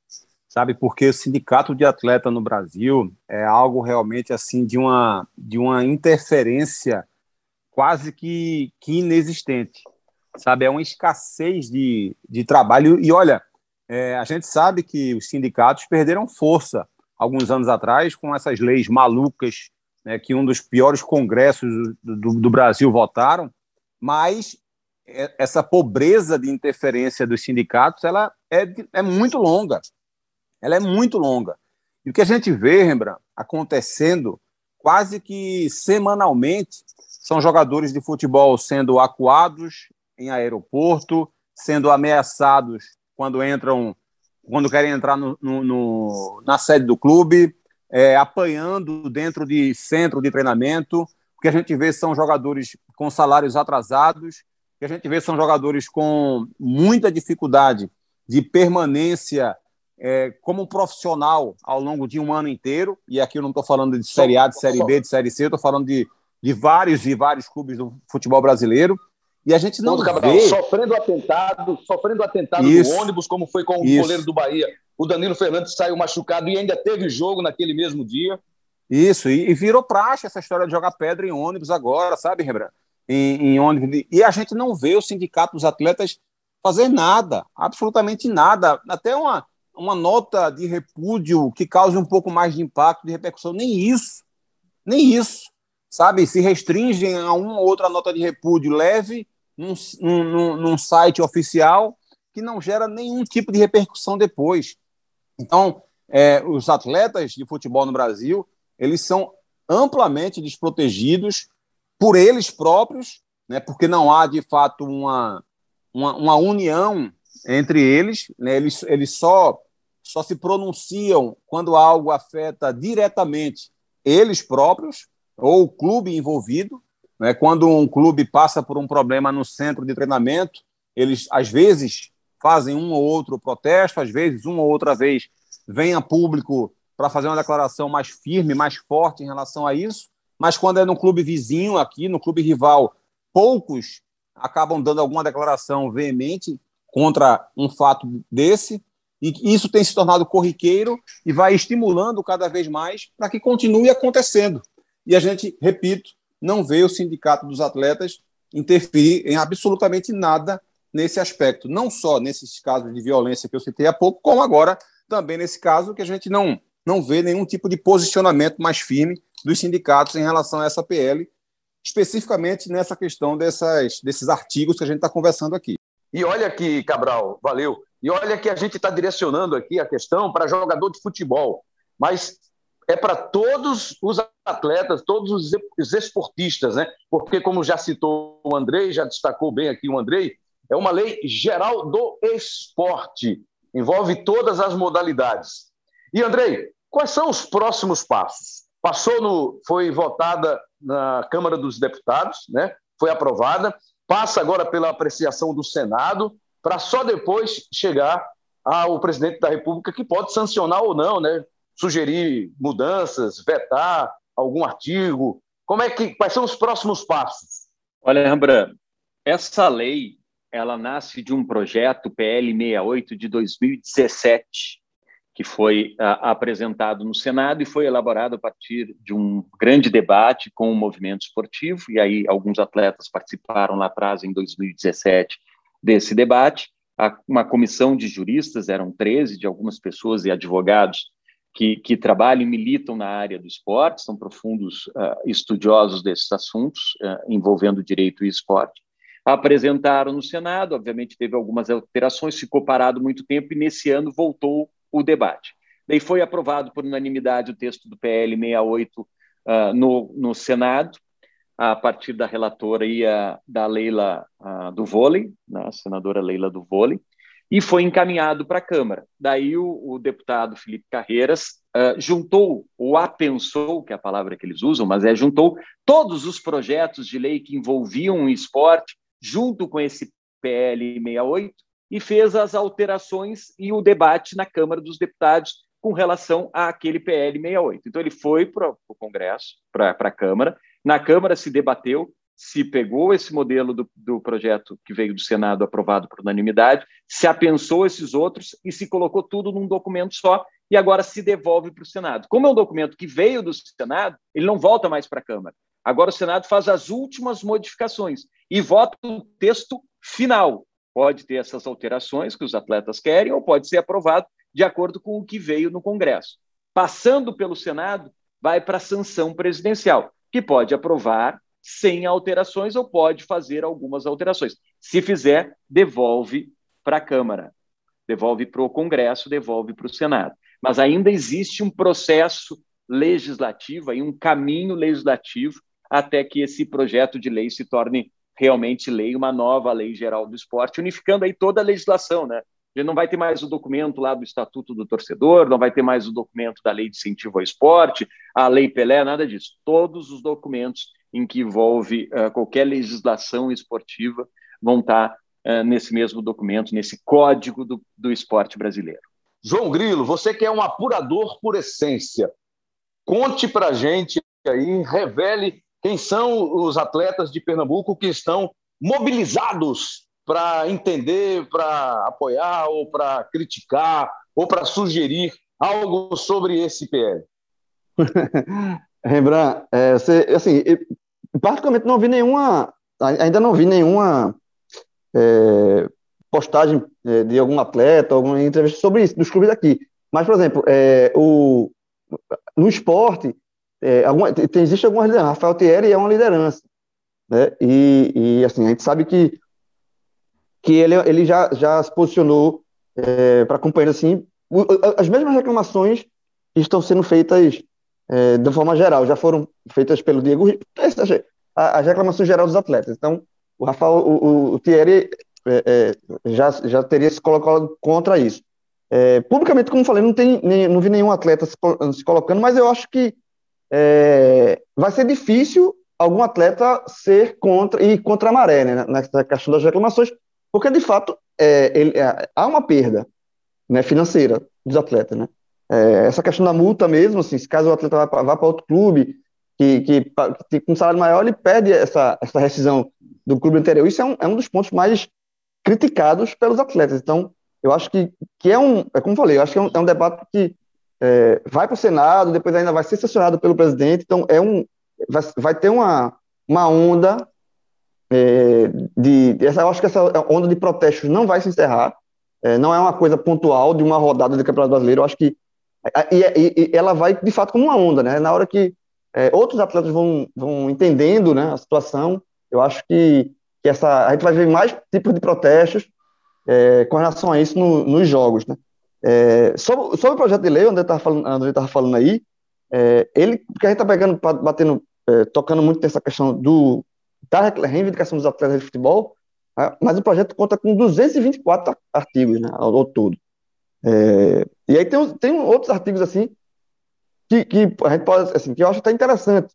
sabe? Porque o sindicato de atleta no Brasil é algo realmente assim de uma, de uma interferência quase que, que inexistente, sabe? É uma escassez de, de trabalho. E olha, é, a gente sabe que os sindicatos perderam força alguns anos atrás com essas leis malucas né, que um dos piores congressos do, do, do Brasil votaram, mas é, essa pobreza de interferência dos sindicatos ela é, é muito longa. Ela é muito longa. E o que a gente vê, Rembrandt, acontecendo quase que semanalmente são jogadores de futebol sendo acuados em aeroporto, sendo ameaçados quando entram, quando querem entrar no, no, no, na sede do clube, é, apanhando dentro de centro de treinamento. O que a gente vê são jogadores com salários atrasados, o que a gente vê são jogadores com muita dificuldade de permanência é, como profissional ao longo de um ano inteiro. E aqui eu não estou falando de Série A, de Série B, de Série C, estou falando de de vários e vários clubes do futebol brasileiro. E a gente não vê... Sofrendo atentado, sofrendo atentado Isso. no ônibus, como foi com o Isso. goleiro do Bahia. O Danilo Fernandes saiu machucado e ainda teve jogo naquele mesmo dia. Isso, e, e virou praxe essa história de jogar pedra em ônibus agora, sabe, Rembrandt? Em, em ônibus. E a gente não vê o sindicato dos atletas fazer nada, absolutamente nada. Até uma, uma nota de repúdio que cause um pouco mais de impacto, de repercussão. Nem isso. Nem isso sabe, se restringem a uma ou outra nota de repúdio leve num, num, num site oficial que não gera nenhum tipo de repercussão depois. Então, é, os atletas de futebol no Brasil, eles são amplamente desprotegidos por eles próprios, né, porque não há, de fato, uma, uma, uma união entre eles, né, eles, eles só, só se pronunciam quando algo afeta diretamente eles próprios, ou o clube envolvido. Né? Quando um clube passa por um problema no centro de treinamento, eles às vezes fazem um ou outro protesto, às vezes uma ou outra vez vem a público para fazer uma declaração mais firme, mais forte em relação a isso. Mas quando é no clube vizinho aqui, no clube rival, poucos acabam dando alguma declaração veemente contra um fato desse. E isso tem se tornado corriqueiro e vai estimulando cada vez mais para que continue acontecendo. E a gente, repito, não vê o sindicato dos atletas interferir em absolutamente nada nesse aspecto, não só nesses casos de violência que eu citei há pouco, como agora também nesse caso que a gente não, não vê nenhum tipo de posicionamento mais firme dos sindicatos em relação a essa PL, especificamente nessa questão dessas, desses artigos que a gente está conversando aqui. E olha aqui, Cabral, valeu. E olha que a gente está direcionando aqui a questão para jogador de futebol, mas é para todos os atletas, todos os esportistas, né? Porque, como já citou o Andrei, já destacou bem aqui o Andrei, é uma lei geral do esporte, envolve todas as modalidades. E, Andrei, quais são os próximos passos? Passou no. foi votada na Câmara dos Deputados, né? Foi aprovada, passa agora pela apreciação do Senado, para só depois chegar ao presidente da República, que pode sancionar ou não, né? sugerir mudanças, vetar algum artigo? Como é que quais são os próximos passos? Olha, Rembrandt, essa lei ela nasce de um projeto PL 68 de 2017 que foi uh, apresentado no Senado e foi elaborado a partir de um grande debate com o movimento esportivo, e aí alguns atletas participaram lá atrás, em 2017, desse debate. Uma comissão de juristas, eram 13 de algumas pessoas e advogados, que, que trabalham e militam na área do esporte, são profundos uh, estudiosos desses assuntos uh, envolvendo direito e esporte. Apresentaram no Senado, obviamente teve algumas alterações, ficou parado muito tempo e nesse ano voltou o debate. Daí foi aprovado por unanimidade o texto do PL 68 uh, no, no Senado, a partir da relatora e a, da Leila do vôlei, né, a senadora Leila do vôlei, e foi encaminhado para a Câmara. Daí o, o deputado Felipe Carreiras uh, juntou, ou apensou, que é a palavra que eles usam, mas é juntou todos os projetos de lei que envolviam o esporte junto com esse PL 68 e fez as alterações e o debate na Câmara dos Deputados com relação àquele PL 68. Então, ele foi para o Congresso, para a Câmara. Na Câmara se debateu, se pegou esse modelo do, do, projeto que veio do Senado aprovado por unanimidade, se apensou esses outros e se colocou tudo num documento só e agora se devolve para o Senado. Como é um documento que veio do Senado, ele não volta mais para a Câmara. Agora o Senado faz as últimas modificações e vota o texto final. Pode ter essas alterações que os atletas querem ou pode ser aprovado de acordo com o que veio no Congresso. Passando pelo Senado, vai para a sanção presidencial, que pode aprovar sem alterações ou pode fazer algumas alterações. Se fizer, devolve para a Câmara, devolve para o Congresso, devolve para o Senado. Mas ainda existe um processo legislativo, aí um caminho legislativo até que esse projeto de lei se torne realmente lei, uma nova lei geral do esporte, unificando aí toda a legislação, né? Não vai ter mais o documento lá do Estatuto do Torcedor, não vai ter mais o documento da Lei de Incentivo ao Esporte, a Lei Pelé, nada disso. Todos os documentos em que envolve uh, qualquer legislação esportiva vão estar uh, nesse mesmo documento, nesse código do, do esporte brasileiro. João Grilo, você que é um apurador por essência, conte para gente aí, revele quem são os atletas de Pernambuco que estão mobilizados para entender, para apoiar ou para criticar ou para sugerir algo sobre esse PL? Rembrandt, é, você, assim, particularmente não vi nenhuma, ainda não vi nenhuma é, postagem é, de algum atleta, alguma entrevista sobre isso, dos clubes daqui. Mas, por exemplo, é, o, no esporte, é, alguma, tem, existe alguma liderança. Rafael Thierry é uma liderança. Né? E, e, assim, a gente sabe que que ele, ele já, já se posicionou é, para companheiros assim, as mesmas reclamações estão sendo feitas é, de forma geral, já foram feitas pelo Diego, as reclamações gerais dos atletas. Então, o Rafael, o, o Thierry é, é, já, já teria se colocado contra isso. É, publicamente, como falei, não, tem, nem, não vi nenhum atleta se, se colocando, mas eu acho que é, vai ser difícil algum atleta ser contra e contra a maré, né, nessa questão das reclamações, porque, de fato, é, ele, é, há uma perda né, financeira dos atletas. Né? É, essa questão da multa mesmo, assim, se caso o atleta vá para outro clube, que, que, que, com um salário maior, ele perde essa, essa rescisão do clube anterior. Isso é um, é um dos pontos mais criticados pelos atletas. Então, eu acho que, que é um, é como falei, eu acho que é um, é um debate que é, vai para o Senado, depois ainda vai ser sancionado pelo presidente, então é um, vai, vai ter uma, uma onda é, de, essa, eu acho que essa onda de protestos não vai se encerrar, é, não é uma coisa pontual de uma rodada do Campeonato Brasileiro, eu acho que e, e, e ela vai de fato como uma onda, né? Na hora que é, outros atletas vão, vão entendendo né, a situação, eu acho que, que essa, a gente vai ver mais tipos de protestos é, com relação a isso no, nos jogos, né? É, sobre, sobre, o projeto de lei, onde ele estava falando, falando aí, é, ele, porque a gente está pegando, batendo, é, tocando muito nessa questão do, da reivindicação dos atletas de futebol, né? mas o projeto conta com 224 artigos né, ao, ao todo. É, e aí tem, tem outros artigos assim que, que a gente pode, assim, que eu acho até interessante.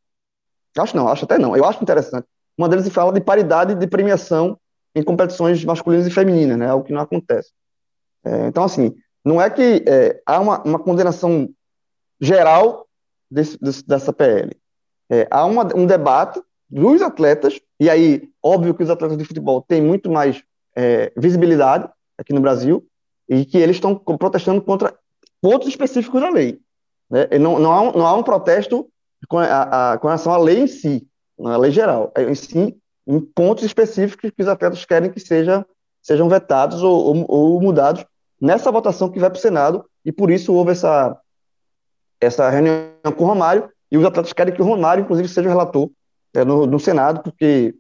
Acho não, acho até não, eu acho interessante. Uma deles fala de paridade de premiação em competições masculinas e femininas, né, algo que não acontece. É, então, assim, não é que é, há uma, uma condenação geral desse, desse, dessa PL. É, há uma, um debate dos atletas, e aí, óbvio que os atletas de futebol têm muito mais é, visibilidade aqui no Brasil, e que eles estão protestando contra pontos específicos da lei. Né? Não, não, há um, não há um protesto com, a, a, com relação à lei em si, na lei geral, é em si, em pontos específicos que os atletas querem que seja, sejam vetados ou, ou, ou mudados nessa votação que vai para o Senado, e por isso houve essa, essa reunião com o Romário, e os atletas querem que o Romário, inclusive, seja o relator é, no, no, Senado, porque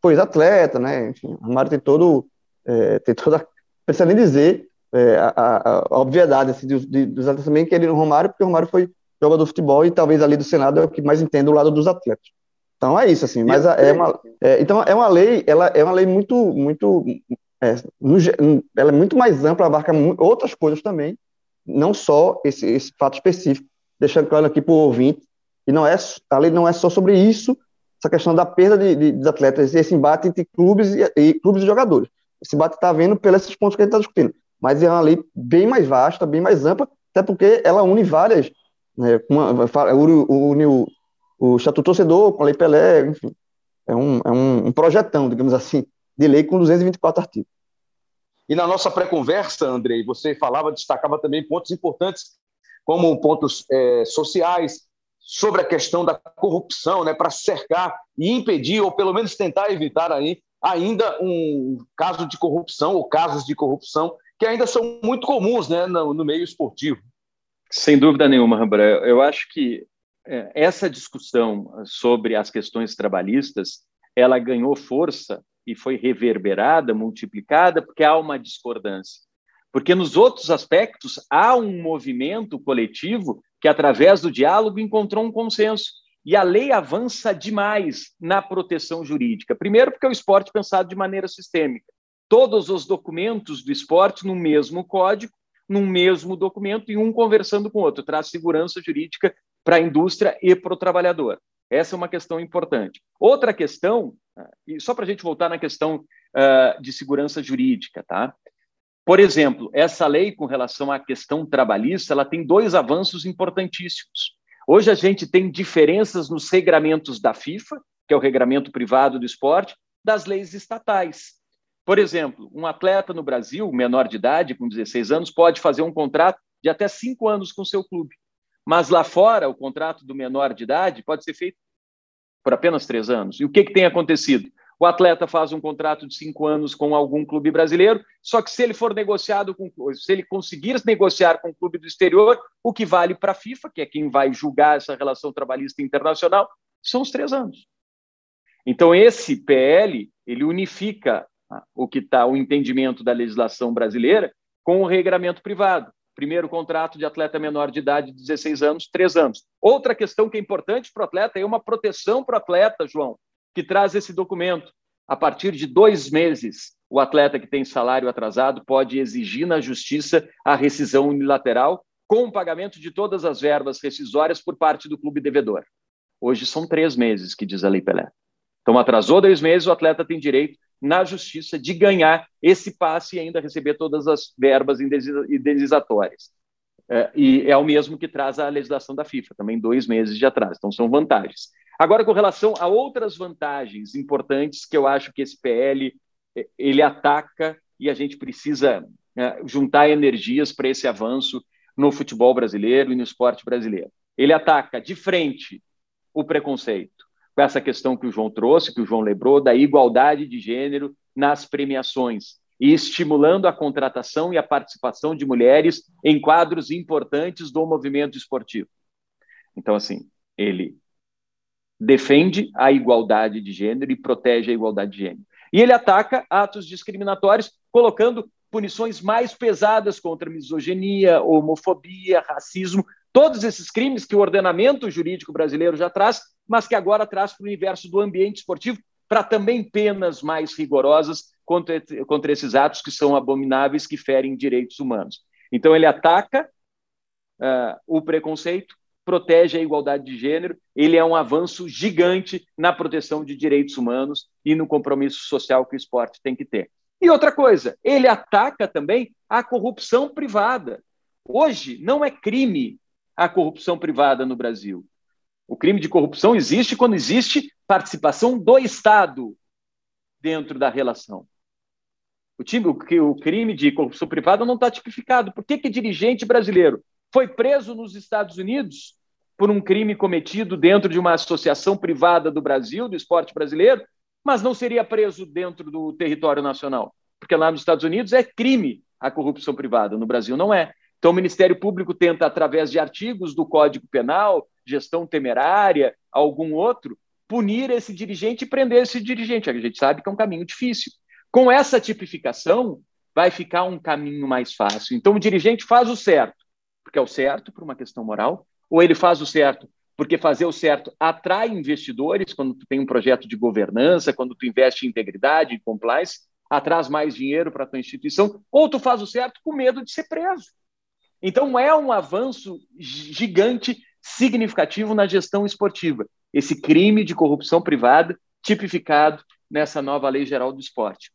foi atleta, né? Enfim, o Romário tem todo, é, tem toda, precisa nem dizer é, a, a, a, obviedade assim, dos, de, dos atletas também que ele no Romário, porque o Romário foi jogador de futebol e talvez ali do Senado é o que mais entende o lado dos atletas. Então é isso assim, mas é uma, é, então é uma lei, ela é uma lei muito, muito, é, no, ela é muito mais ampla, abarca outras coisas também, não só esse, esse fato específico. Deixando claro aqui para o ouvinte, e não é, a lei não é só sobre isso essa questão da perda de, de, de atletas, esse embate entre clubes e, e clubes e jogadores. Esse embate está vendo pelos pontos que a gente está discutindo. Mas é uma lei bem mais vasta, bem mais ampla, até porque ela une várias, né, uma, une o, o Estatuto Torcedor com a Lei Pelé, enfim. É um, é um, projetão, digamos assim, de lei com 224 artigos. E na nossa pré-conversa, Andrei, você falava, destacava também pontos importantes, como pontos é, sociais, sobre a questão da corrupção, né, para cercar e impedir, ou pelo menos tentar evitar aí, ainda um caso de corrupção, ou casos de corrupção, que ainda são muito comuns né, no, no meio esportivo. Sem dúvida nenhuma, Rambra. Eu acho que é, essa discussão sobre as questões trabalhistas, ela ganhou força e foi reverberada, multiplicada, porque há uma discordância. Porque nos outros aspectos há um movimento coletivo que, através do diálogo, encontrou um consenso. E a lei avança demais na proteção jurídica. Primeiro, porque é o esporte pensado de maneira sistêmica. Todos os documentos do esporte no mesmo código, num mesmo documento e um conversando com o outro. Traz segurança jurídica para a indústria e para o trabalhador. Essa é uma questão importante. Outra questão, e só para a gente voltar na questão uh, de segurança jurídica, tá? Por exemplo, essa lei com relação à questão trabalhista, ela tem dois avanços importantíssimos. Hoje a gente tem diferenças nos regramentos da FIFA, que é o regramento privado do esporte, das leis estatais. Por exemplo, um atleta no Brasil, menor de idade, com 16 anos, pode fazer um contrato de até cinco anos com seu clube. Mas lá fora, o contrato do menor de idade pode ser feito por apenas três anos. E o que, que tem acontecido? O atleta faz um contrato de cinco anos com algum clube brasileiro, só que se ele for negociado com, se ele conseguir negociar com um clube do exterior, o que vale para a FIFA, que é quem vai julgar essa relação trabalhista internacional, são os três anos. Então esse PL ele unifica o que está o entendimento da legislação brasileira com o regramento privado primeiro contrato de atleta menor de idade, 16 anos, 3 anos. Outra questão que é importante para o atleta é uma proteção para o atleta, João, que traz esse documento. A partir de dois meses, o atleta que tem salário atrasado pode exigir na justiça a rescisão unilateral com o pagamento de todas as verbas rescisórias por parte do clube devedor. Hoje são três meses, que diz a Lei Pelé. Então, atrasou dois meses, o atleta tem direito na justiça de ganhar esse passe e ainda receber todas as verbas indenizatórias. É, e é o mesmo que traz a legislação da FIFA, também dois meses de atraso. Então, são vantagens. Agora, com relação a outras vantagens importantes que eu acho que esse PL ele ataca e a gente precisa é, juntar energias para esse avanço no futebol brasileiro e no esporte brasileiro. Ele ataca de frente o preconceito com essa questão que o João trouxe, que o João lembrou, da igualdade de gênero nas premiações e estimulando a contratação e a participação de mulheres em quadros importantes do movimento esportivo. Então, assim, ele defende a igualdade de gênero e protege a igualdade de gênero. E ele ataca atos discriminatórios, colocando punições mais pesadas contra misoginia, homofobia, racismo, todos esses crimes que o ordenamento jurídico brasileiro já traz, mas que agora traz para o universo do ambiente esportivo, para também penas mais rigorosas contra, contra esses atos que são abomináveis, que ferem direitos humanos. Então, ele ataca uh, o preconceito, protege a igualdade de gênero, ele é um avanço gigante na proteção de direitos humanos e no compromisso social que o esporte tem que ter. E outra coisa, ele ataca também a corrupção privada. Hoje não é crime a corrupção privada no Brasil. O crime de corrupção existe quando existe participação do Estado dentro da relação. O, time, o, o crime de corrupção privada não está tipificado. Por que, que dirigente brasileiro foi preso nos Estados Unidos por um crime cometido dentro de uma associação privada do Brasil, do esporte brasileiro, mas não seria preso dentro do território nacional? Porque lá nos Estados Unidos é crime a corrupção privada, no Brasil não é. Então, o Ministério Público tenta, através de artigos do Código Penal, gestão temerária, algum outro, punir esse dirigente e prender esse dirigente. A gente sabe que é um caminho difícil. Com essa tipificação, vai ficar um caminho mais fácil. Então, o dirigente faz o certo, porque é o certo por uma questão moral, ou ele faz o certo porque fazer o certo atrai investidores quando tu tem um projeto de governança, quando tu investe em integridade, em compliance, atrai mais dinheiro para a tua instituição, ou tu faz o certo com medo de ser preso. Então, é um avanço gigante, significativo na gestão esportiva. esse crime de corrupção privada tipificado nessa nova Lei Geral do Esporte,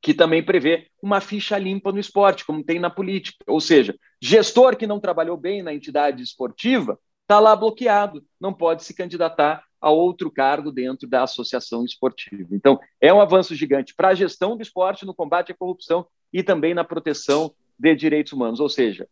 que também prevê uma ficha limpa no esporte, como tem na política. Ou seja, gestor que não trabalhou bem na entidade esportiva está lá bloqueado, não pode se candidatar a outro cargo dentro da associação esportiva. Então, é um avanço gigante para a gestão do esporte, no combate à corrupção e também na proteção de direitos humanos. Ou seja,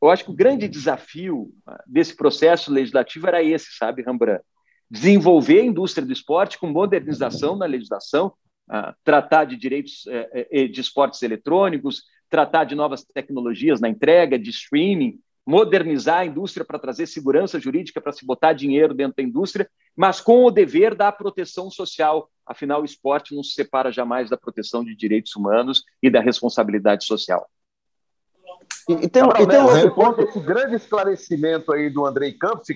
eu acho que o grande desafio ah, desse processo legislativo era esse, sabe, Rembrandt? Desenvolver a indústria do esporte com modernização na legislação, uh, tratar de direitos uh, de esportes eletrônicos, tratar de novas tecnologias na entrega, de streaming, modernizar a indústria para trazer segurança jurídica para se botar dinheiro dentro da indústria, mas com o dever da proteção social. Afinal, o esporte não se separa jamais da proteção de direitos humanos e da responsabilidade social. E, tem, Cabral, e tem um outro ponto, esse grande esclarecimento aí do Andrei Campos,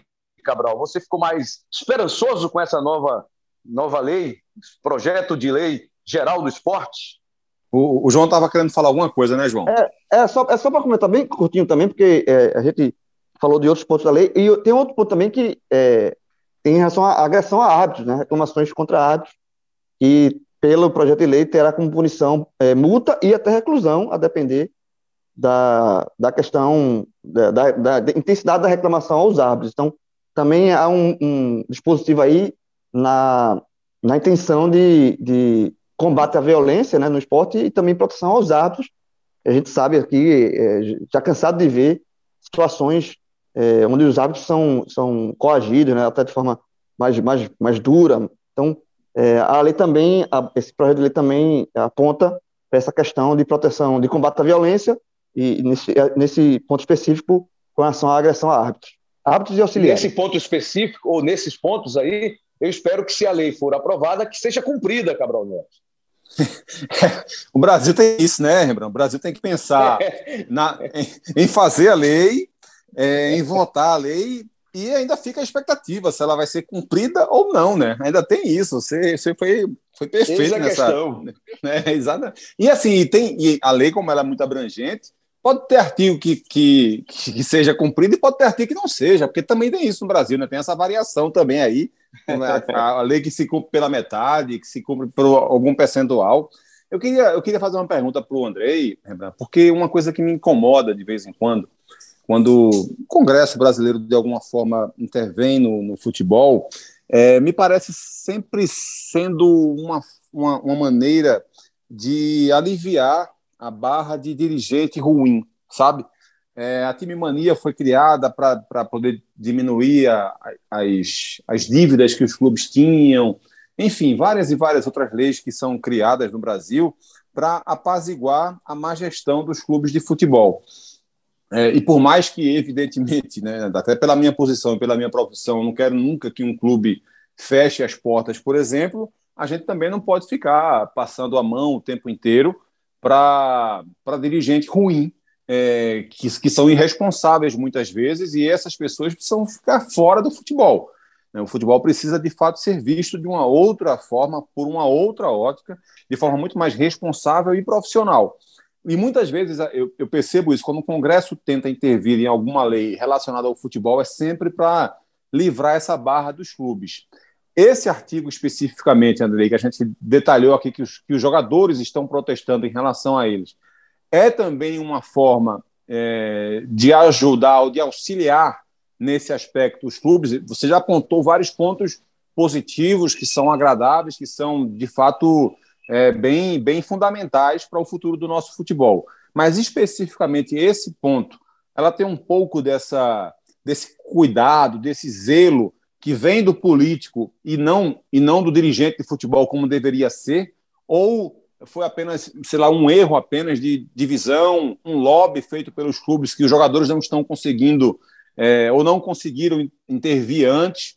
Cabral, você ficou mais esperançoso com essa nova, nova lei, projeto de lei geral do esporte? O, o João estava querendo falar alguma coisa, né, João? É, é só, é só para comentar bem curtinho também, porque é, a gente falou de outros pontos da lei, e tem outro ponto também que é, tem em relação à agressão a árbitros, né, reclamações contra árbitros, e pelo projeto de lei terá como punição é, multa e até reclusão, a depender da, da questão da, da, da, intensidade da reclamação aos árbitros. Então, também há um, um dispositivo aí na, na intenção de, de combate à violência né, no esporte e também proteção aos árbitros. A gente sabe aqui, é, já cansado de ver situações é, onde os árbitros são, são coagidos, né, até de forma mais, mais, mais dura. Então, é, a lei também, a, esse projeto de lei também aponta para essa questão de proteção, de combate à violência e nesse, é, nesse ponto específico com relação à agressão a árbitros. Árbitros e auxiliares. Nesse ponto específico, ou nesses pontos aí, eu espero que se a lei for aprovada, que seja cumprida, Cabral Neves. o Brasil tem isso, né, Rembrandt? O Brasil tem que pensar na, em, em, fazer a lei, é, em votar a lei, e ainda fica a expectativa se ela vai ser cumprida ou não, né? Ainda tem isso. Você, você foi, foi perfeito nessa. Questão. Né? Exato. E assim, tem, e a lei, como ela é muito abrangente, Pode ter artigo que, que, que seja cumprido e pode ter artigo que não seja, porque também tem isso no Brasil, né? tem essa variação também aí. A, a lei que se cumpre pela metade, que se cumpre por algum percentual. Eu queria, eu queria fazer uma pergunta para o Andrei, porque uma coisa que me incomoda de vez em quando, quando o Congresso brasileiro de alguma forma intervém no, no futebol, é, me parece sempre sendo uma, uma, uma maneira de aliviar a barra de dirigente ruim, sabe? É, a time mania foi criada para poder diminuir a, as, as dívidas que os clubes tinham, enfim, várias e várias outras leis que são criadas no Brasil para apaziguar a má gestão dos clubes de futebol. É, e por mais que, evidentemente, né, até pela minha posição pela minha profissão, não quero nunca que um clube feche as portas, por exemplo, a gente também não pode ficar passando a mão o tempo inteiro para dirigente ruim, é, que, que são irresponsáveis muitas vezes, e essas pessoas precisam ficar fora do futebol. Né? O futebol precisa, de fato, ser visto de uma outra forma, por uma outra ótica, de forma muito mais responsável e profissional. E muitas vezes eu, eu percebo isso, quando o Congresso tenta intervir em alguma lei relacionada ao futebol, é sempre para livrar essa barra dos clubes. Esse artigo especificamente, Andrei, que a gente detalhou aqui que os, que os jogadores estão protestando em relação a eles, é também uma forma é, de ajudar ou de auxiliar nesse aspecto os clubes. Você já apontou vários pontos positivos que são agradáveis, que são de fato é, bem, bem fundamentais para o futuro do nosso futebol. Mas especificamente esse ponto, ela tem um pouco dessa, desse cuidado, desse zelo que vem do político e não e não do dirigente de futebol como deveria ser, ou foi apenas, sei lá, um erro apenas de divisão, um lobby feito pelos clubes que os jogadores não estão conseguindo é, ou não conseguiram intervir antes.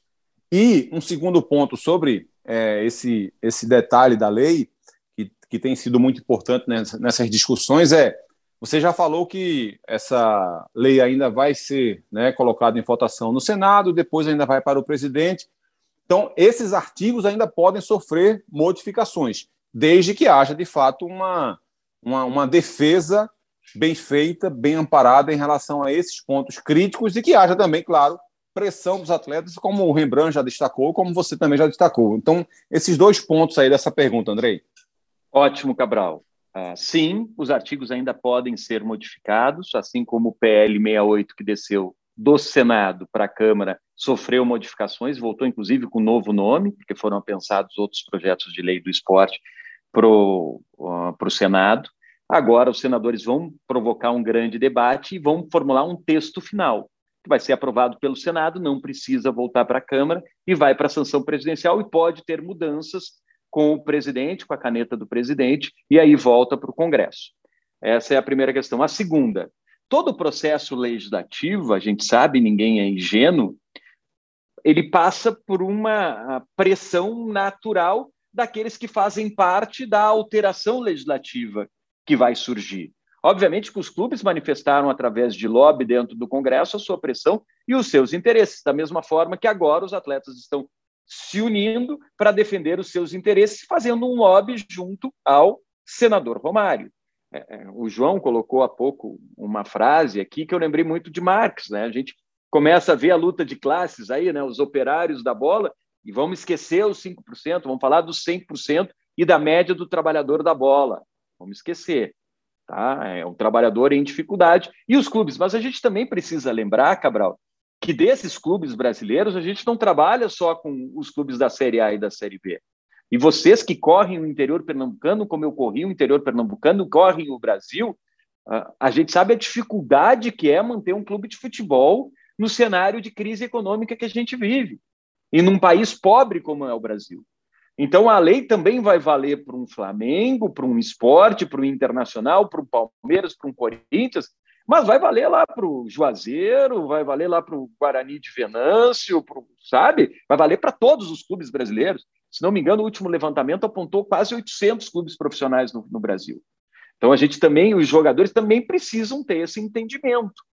E um segundo ponto sobre é, esse, esse detalhe da lei, que, que tem sido muito importante nessas, nessas discussões, é você já falou que essa lei ainda vai ser né, colocada em votação no Senado, depois ainda vai para o presidente. Então, esses artigos ainda podem sofrer modificações, desde que haja, de fato, uma, uma, uma defesa bem feita, bem amparada em relação a esses pontos críticos e que haja também, claro, pressão dos atletas, como o Rembrandt já destacou, como você também já destacou. Então, esses dois pontos aí dessa pergunta, Andrei. Ótimo, Cabral. Uh, sim, os artigos ainda podem ser modificados, assim como o PL 68 que desceu do Senado para a Câmara sofreu modificações, voltou inclusive com novo nome, porque foram pensados outros projetos de lei do esporte para o uh, Senado. Agora, os senadores vão provocar um grande debate e vão formular um texto final, que vai ser aprovado pelo Senado, não precisa voltar para a Câmara e vai para a sanção presidencial e pode ter mudanças com o presidente, com a caneta do presidente, e aí volta para o Congresso. Essa é a primeira questão. A segunda, todo o processo legislativo, a gente sabe, ninguém é ingênuo, ele passa por uma pressão natural daqueles que fazem parte da alteração legislativa que vai surgir. Obviamente que os clubes manifestaram através de lobby dentro do Congresso a sua pressão e os seus interesses, da mesma forma que agora os atletas estão se unindo para defender os seus interesses, fazendo um lobby junto ao senador Romário. É, é, o João colocou há pouco uma frase aqui que eu lembrei muito de Marx, né? A gente começa a ver a luta de classes aí, né? Os operários da bola e vamos esquecer os 5%, vamos falar dos 100% e da média do trabalhador da bola. Vamos esquecer. Tá? É um trabalhador em dificuldade. E os clubes, mas a gente também precisa lembrar, Cabral, que desses clubes brasileiros a gente não trabalha só com os clubes da Série A e da Série B. E vocês que correm o interior pernambucano, como eu corri o interior pernambucano, correm o Brasil, a gente sabe a dificuldade que é manter um clube de futebol no cenário de crise econômica que a gente vive. E num país pobre como é o Brasil. Então, a lei também vai valer para um Flamengo, para um esporte, para um Internacional, para um Palmeiras, para um Corinthians, mas vai valer lá para o Juazeiro, vai valer lá para o Guarani de Venâncio, pro, sabe? Vai valer para todos os clubes brasileiros. Se não me engano, o último levantamento apontou quase 800 clubes profissionais no, no Brasil. Então, a gente também, os jogadores também precisam ter esse entendimento.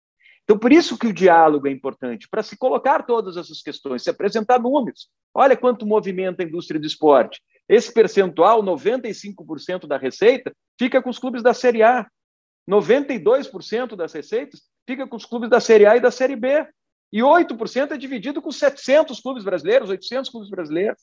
Então, por isso que o diálogo é importante, para se colocar todas essas questões, se apresentar números. Olha quanto movimenta a indústria do esporte. Esse percentual, 95% da receita, fica com os clubes da Série A. 92% das receitas fica com os clubes da Série A e da Série B. E 8% é dividido com 700 clubes brasileiros, 800 clubes brasileiros.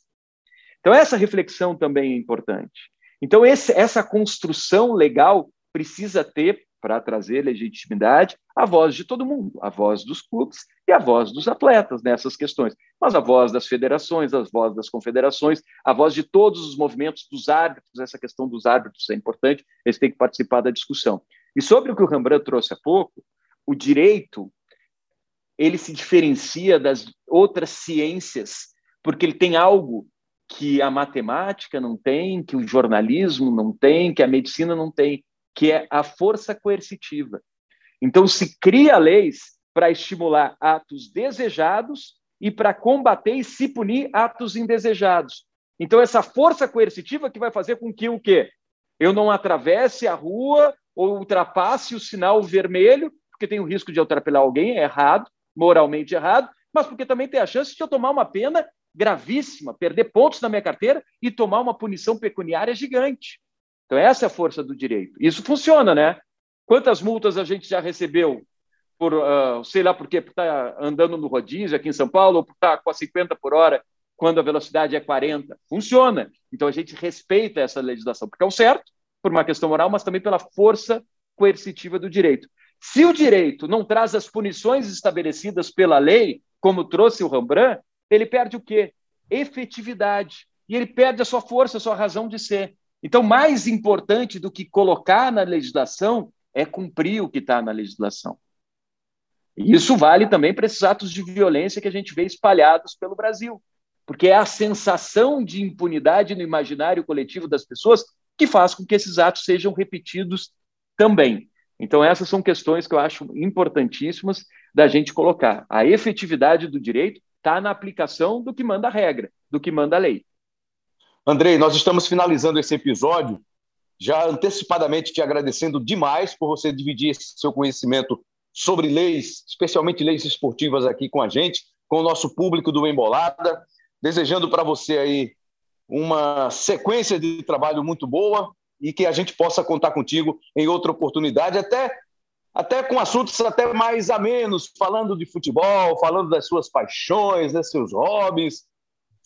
Então, essa reflexão também é importante. Então, esse, essa construção legal precisa ter para trazer legitimidade a voz de todo mundo, a voz dos clubes e a voz dos atletas nessas questões, mas a voz das federações, a voz das confederações, a voz de todos os movimentos dos árbitros, essa questão dos árbitros é importante, eles têm que participar da discussão. E sobre o que o Rembrandt trouxe há pouco, o direito ele se diferencia das outras ciências porque ele tem algo que a matemática não tem, que o jornalismo não tem, que a medicina não tem, que é a força coercitiva. Então, se cria leis para estimular atos desejados e para combater e se punir atos indesejados. Então, essa força coercitiva que vai fazer com que o quê? Eu não atravesse a rua ou ultrapasse o sinal vermelho, porque tem o risco de atropelar alguém, é errado, moralmente errado, mas porque também tem a chance de eu tomar uma pena gravíssima, perder pontos na minha carteira e tomar uma punição pecuniária gigante. Então, essa é a força do direito. Isso funciona, né? Quantas multas a gente já recebeu por, uh, sei lá por quê, por estar tá andando no rodízio aqui em São Paulo, ou por estar tá com a 50 por hora quando a velocidade é 40? Funciona. Então, a gente respeita essa legislação, porque é o certo, por uma questão moral, mas também pela força coercitiva do direito. Se o direito não traz as punições estabelecidas pela lei, como trouxe o Rembrandt, ele perde o quê? Efetividade. E ele perde a sua força, a sua razão de ser. Então, mais importante do que colocar na legislação é cumprir o que está na legislação. E isso vale também para esses atos de violência que a gente vê espalhados pelo Brasil, porque é a sensação de impunidade no imaginário coletivo das pessoas que faz com que esses atos sejam repetidos também. Então, essas são questões que eu acho importantíssimas da gente colocar. A efetividade do direito está na aplicação do que manda a regra, do que manda a lei. Andrei, nós estamos finalizando esse episódio, já antecipadamente te agradecendo demais por você dividir esse seu conhecimento sobre leis, especialmente leis esportivas aqui com a gente, com o nosso público do Embolada, desejando para você aí uma sequência de trabalho muito boa e que a gente possa contar contigo em outra oportunidade, até até com assuntos até mais a menos, falando de futebol, falando das suas paixões, dos seus hobbies,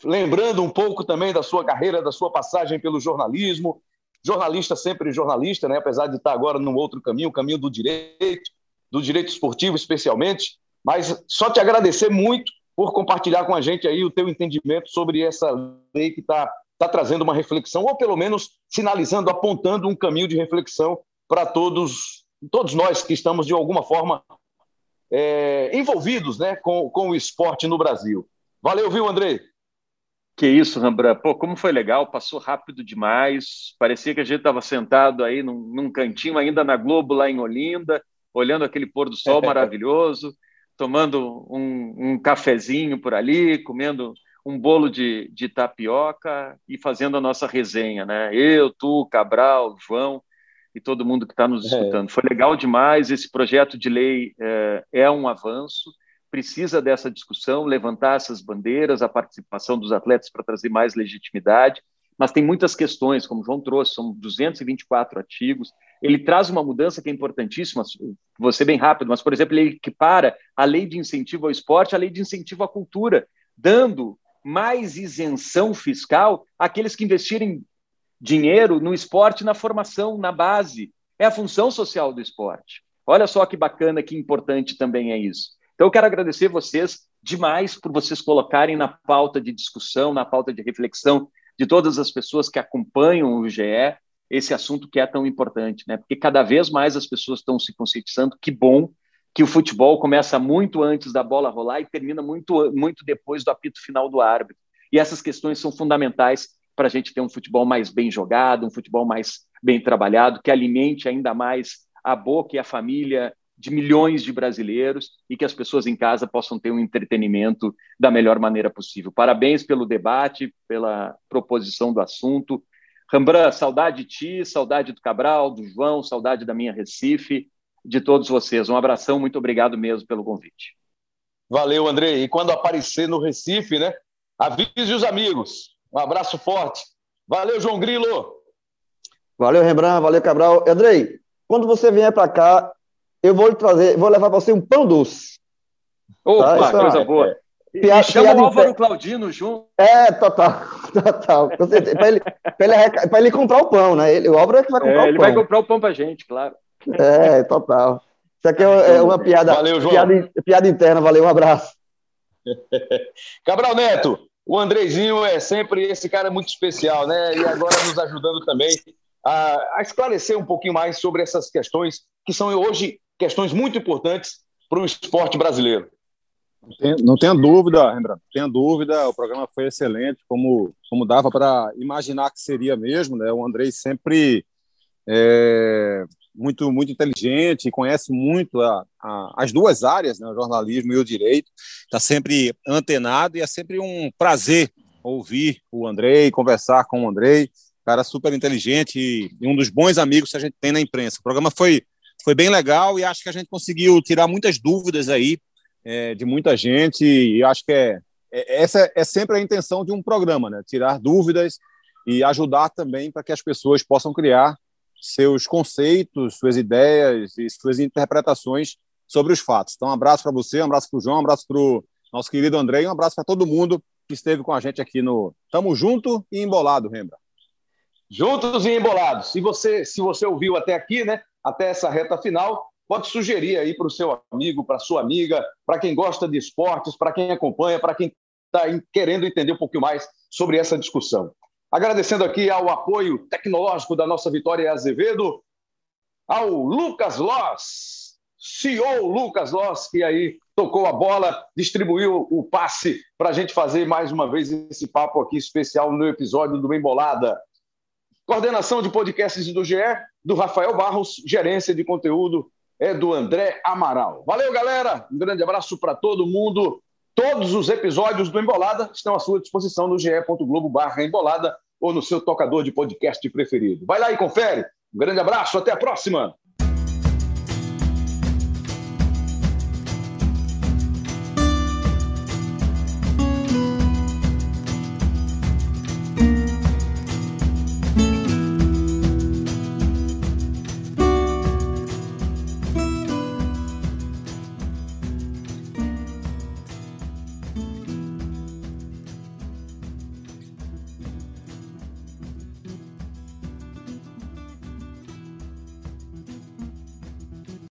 lembrando um pouco também da sua carreira, da sua passagem pelo jornalismo. Jornalista sempre jornalista, né? apesar de estar agora num outro caminho, o caminho do direito, do direito esportivo especialmente. Mas só te agradecer muito por compartilhar com a gente aí o teu entendimento sobre essa lei que está tá trazendo uma reflexão, ou pelo menos sinalizando, apontando um caminho de reflexão para todos todos nós que estamos, de alguma forma, é, envolvidos né, com, com o esporte no Brasil. Valeu, viu, Andrei? Que isso, Rambran. Pô, como foi legal, passou rápido demais. Parecia que a gente estava sentado aí num, num, cantinho, ainda na Globo, lá em Olinda, olhando aquele pôr do sol maravilhoso, tomando um, um, cafezinho por ali, comendo um bolo de, de tapioca e fazendo a nossa resenha, né? Eu, tu, Cabral, João e todo mundo que está nos é. escutando. É. Foi legal demais. Esse projeto de lei é, é, um avanço, precisa dessa discussão, levantar essas bandeiras, a participação dos atletas para trazer mais legitimidade. Mas tem muitas questões, como o João trouxe, são 224 artigos. Ele traz uma mudança que é importantíssima, ser bem rápido, mas, por exemplo, ele equipara a lei de incentivo ao esporte à lei de incentivo à cultura, dando mais isenção fiscal àqueles que investirem dinheiro no esporte, na formação, na base. É a função social do esporte. Olha só que bacana, que importante também é isso. Então, eu quero agradecer vocês demais por vocês colocarem na pauta de discussão, na pauta de reflexão de todas as pessoas que acompanham o GE esse assunto que é tão importante, né? Porque cada vez mais as pessoas estão se conscientizando. Que bom que o futebol começa muito antes da bola rolar e termina muito, muito depois do apito final do árbitro. E essas questões são fundamentais para a gente ter um futebol mais bem jogado, um futebol mais bem trabalhado, que alimente ainda mais a boca e a família de milhões de brasileiros e que as pessoas em casa possam ter um entretenimento da melhor maneira possível. Parabéns pelo debate, pela proposição do assunto. Rambran, saudade de ti, saudade do Cabral, do João, saudade da minha Recife, de todos vocês. Um abração, muito obrigado mesmo pelo convite. Valeu, André. E quando aparecer no Recife, né? Avise os amigos. Um abraço forte. Valeu, João Grilo. Valeu, Rembrandt. Valeu, Cabral. Andrei, quando você vier para cá, eu vou lhe trazer, vou levar para você um pão doce. Opa, tá? coisa é, boa. E, chama piada o Álvaro inter... Claudino junto. É, total, total. Para ele, ele, ele, comprar o pão, né? Ele, o Álvaro é que vai comprar é, o pão. Ele vai comprar o pão para gente, claro. É, total. Isso aqui é, é uma piada, valeu, João. Piada, piada interna. Valeu, um abraço. Cabral Neto, o é sempre esse cara muito especial, né? E agora nos ajudando também a, a esclarecer um pouquinho mais sobre essas questões que são hoje questões muito importantes para o esporte brasileiro. Não tenha, dúvida, Rembrandt, tenha dúvida, o programa foi excelente, como, como dava para imaginar que seria mesmo, né? O Andrei sempre é, muito muito inteligente, conhece muito a, a, as duas áreas, né, o jornalismo e o direito, está sempre antenado e é sempre um prazer ouvir o Andrei, conversar com o Andrei, cara super inteligente e um dos bons amigos que a gente tem na imprensa. O programa foi, foi bem legal e acho que a gente conseguiu tirar muitas dúvidas aí é, de muita gente e acho que é, é, essa é sempre a intenção de um programa, né? Tirar dúvidas e ajudar também para que as pessoas possam criar seus conceitos, suas ideias e suas interpretações sobre os fatos. Então, um abraço para você, um abraço para o João, um abraço para o nosso querido André e um abraço para todo mundo que esteve com a gente aqui no Tamo Junto e Embolado, lembra? Juntos e embolados. Se você, se você ouviu até aqui, né, até essa reta final, pode sugerir aí para o seu amigo, para sua amiga, para quem gosta de esportes, para quem acompanha, para quem está querendo entender um pouquinho mais sobre essa discussão. Agradecendo aqui ao apoio tecnológico da nossa Vitória Azevedo, ao Lucas Loss, CEO Lucas Loss, que aí tocou a bola, distribuiu o passe para a gente fazer mais uma vez esse papo aqui especial no episódio do Bem Bolada. Coordenação de podcasts do GE, do Rafael Barros, gerência de conteúdo é do André Amaral. Valeu, galera. Um grande abraço para todo mundo. Todos os episódios do Embolada estão à sua disposição no ge.globo/embolada ou no seu tocador de podcast preferido. Vai lá e confere. Um grande abraço, até a próxima!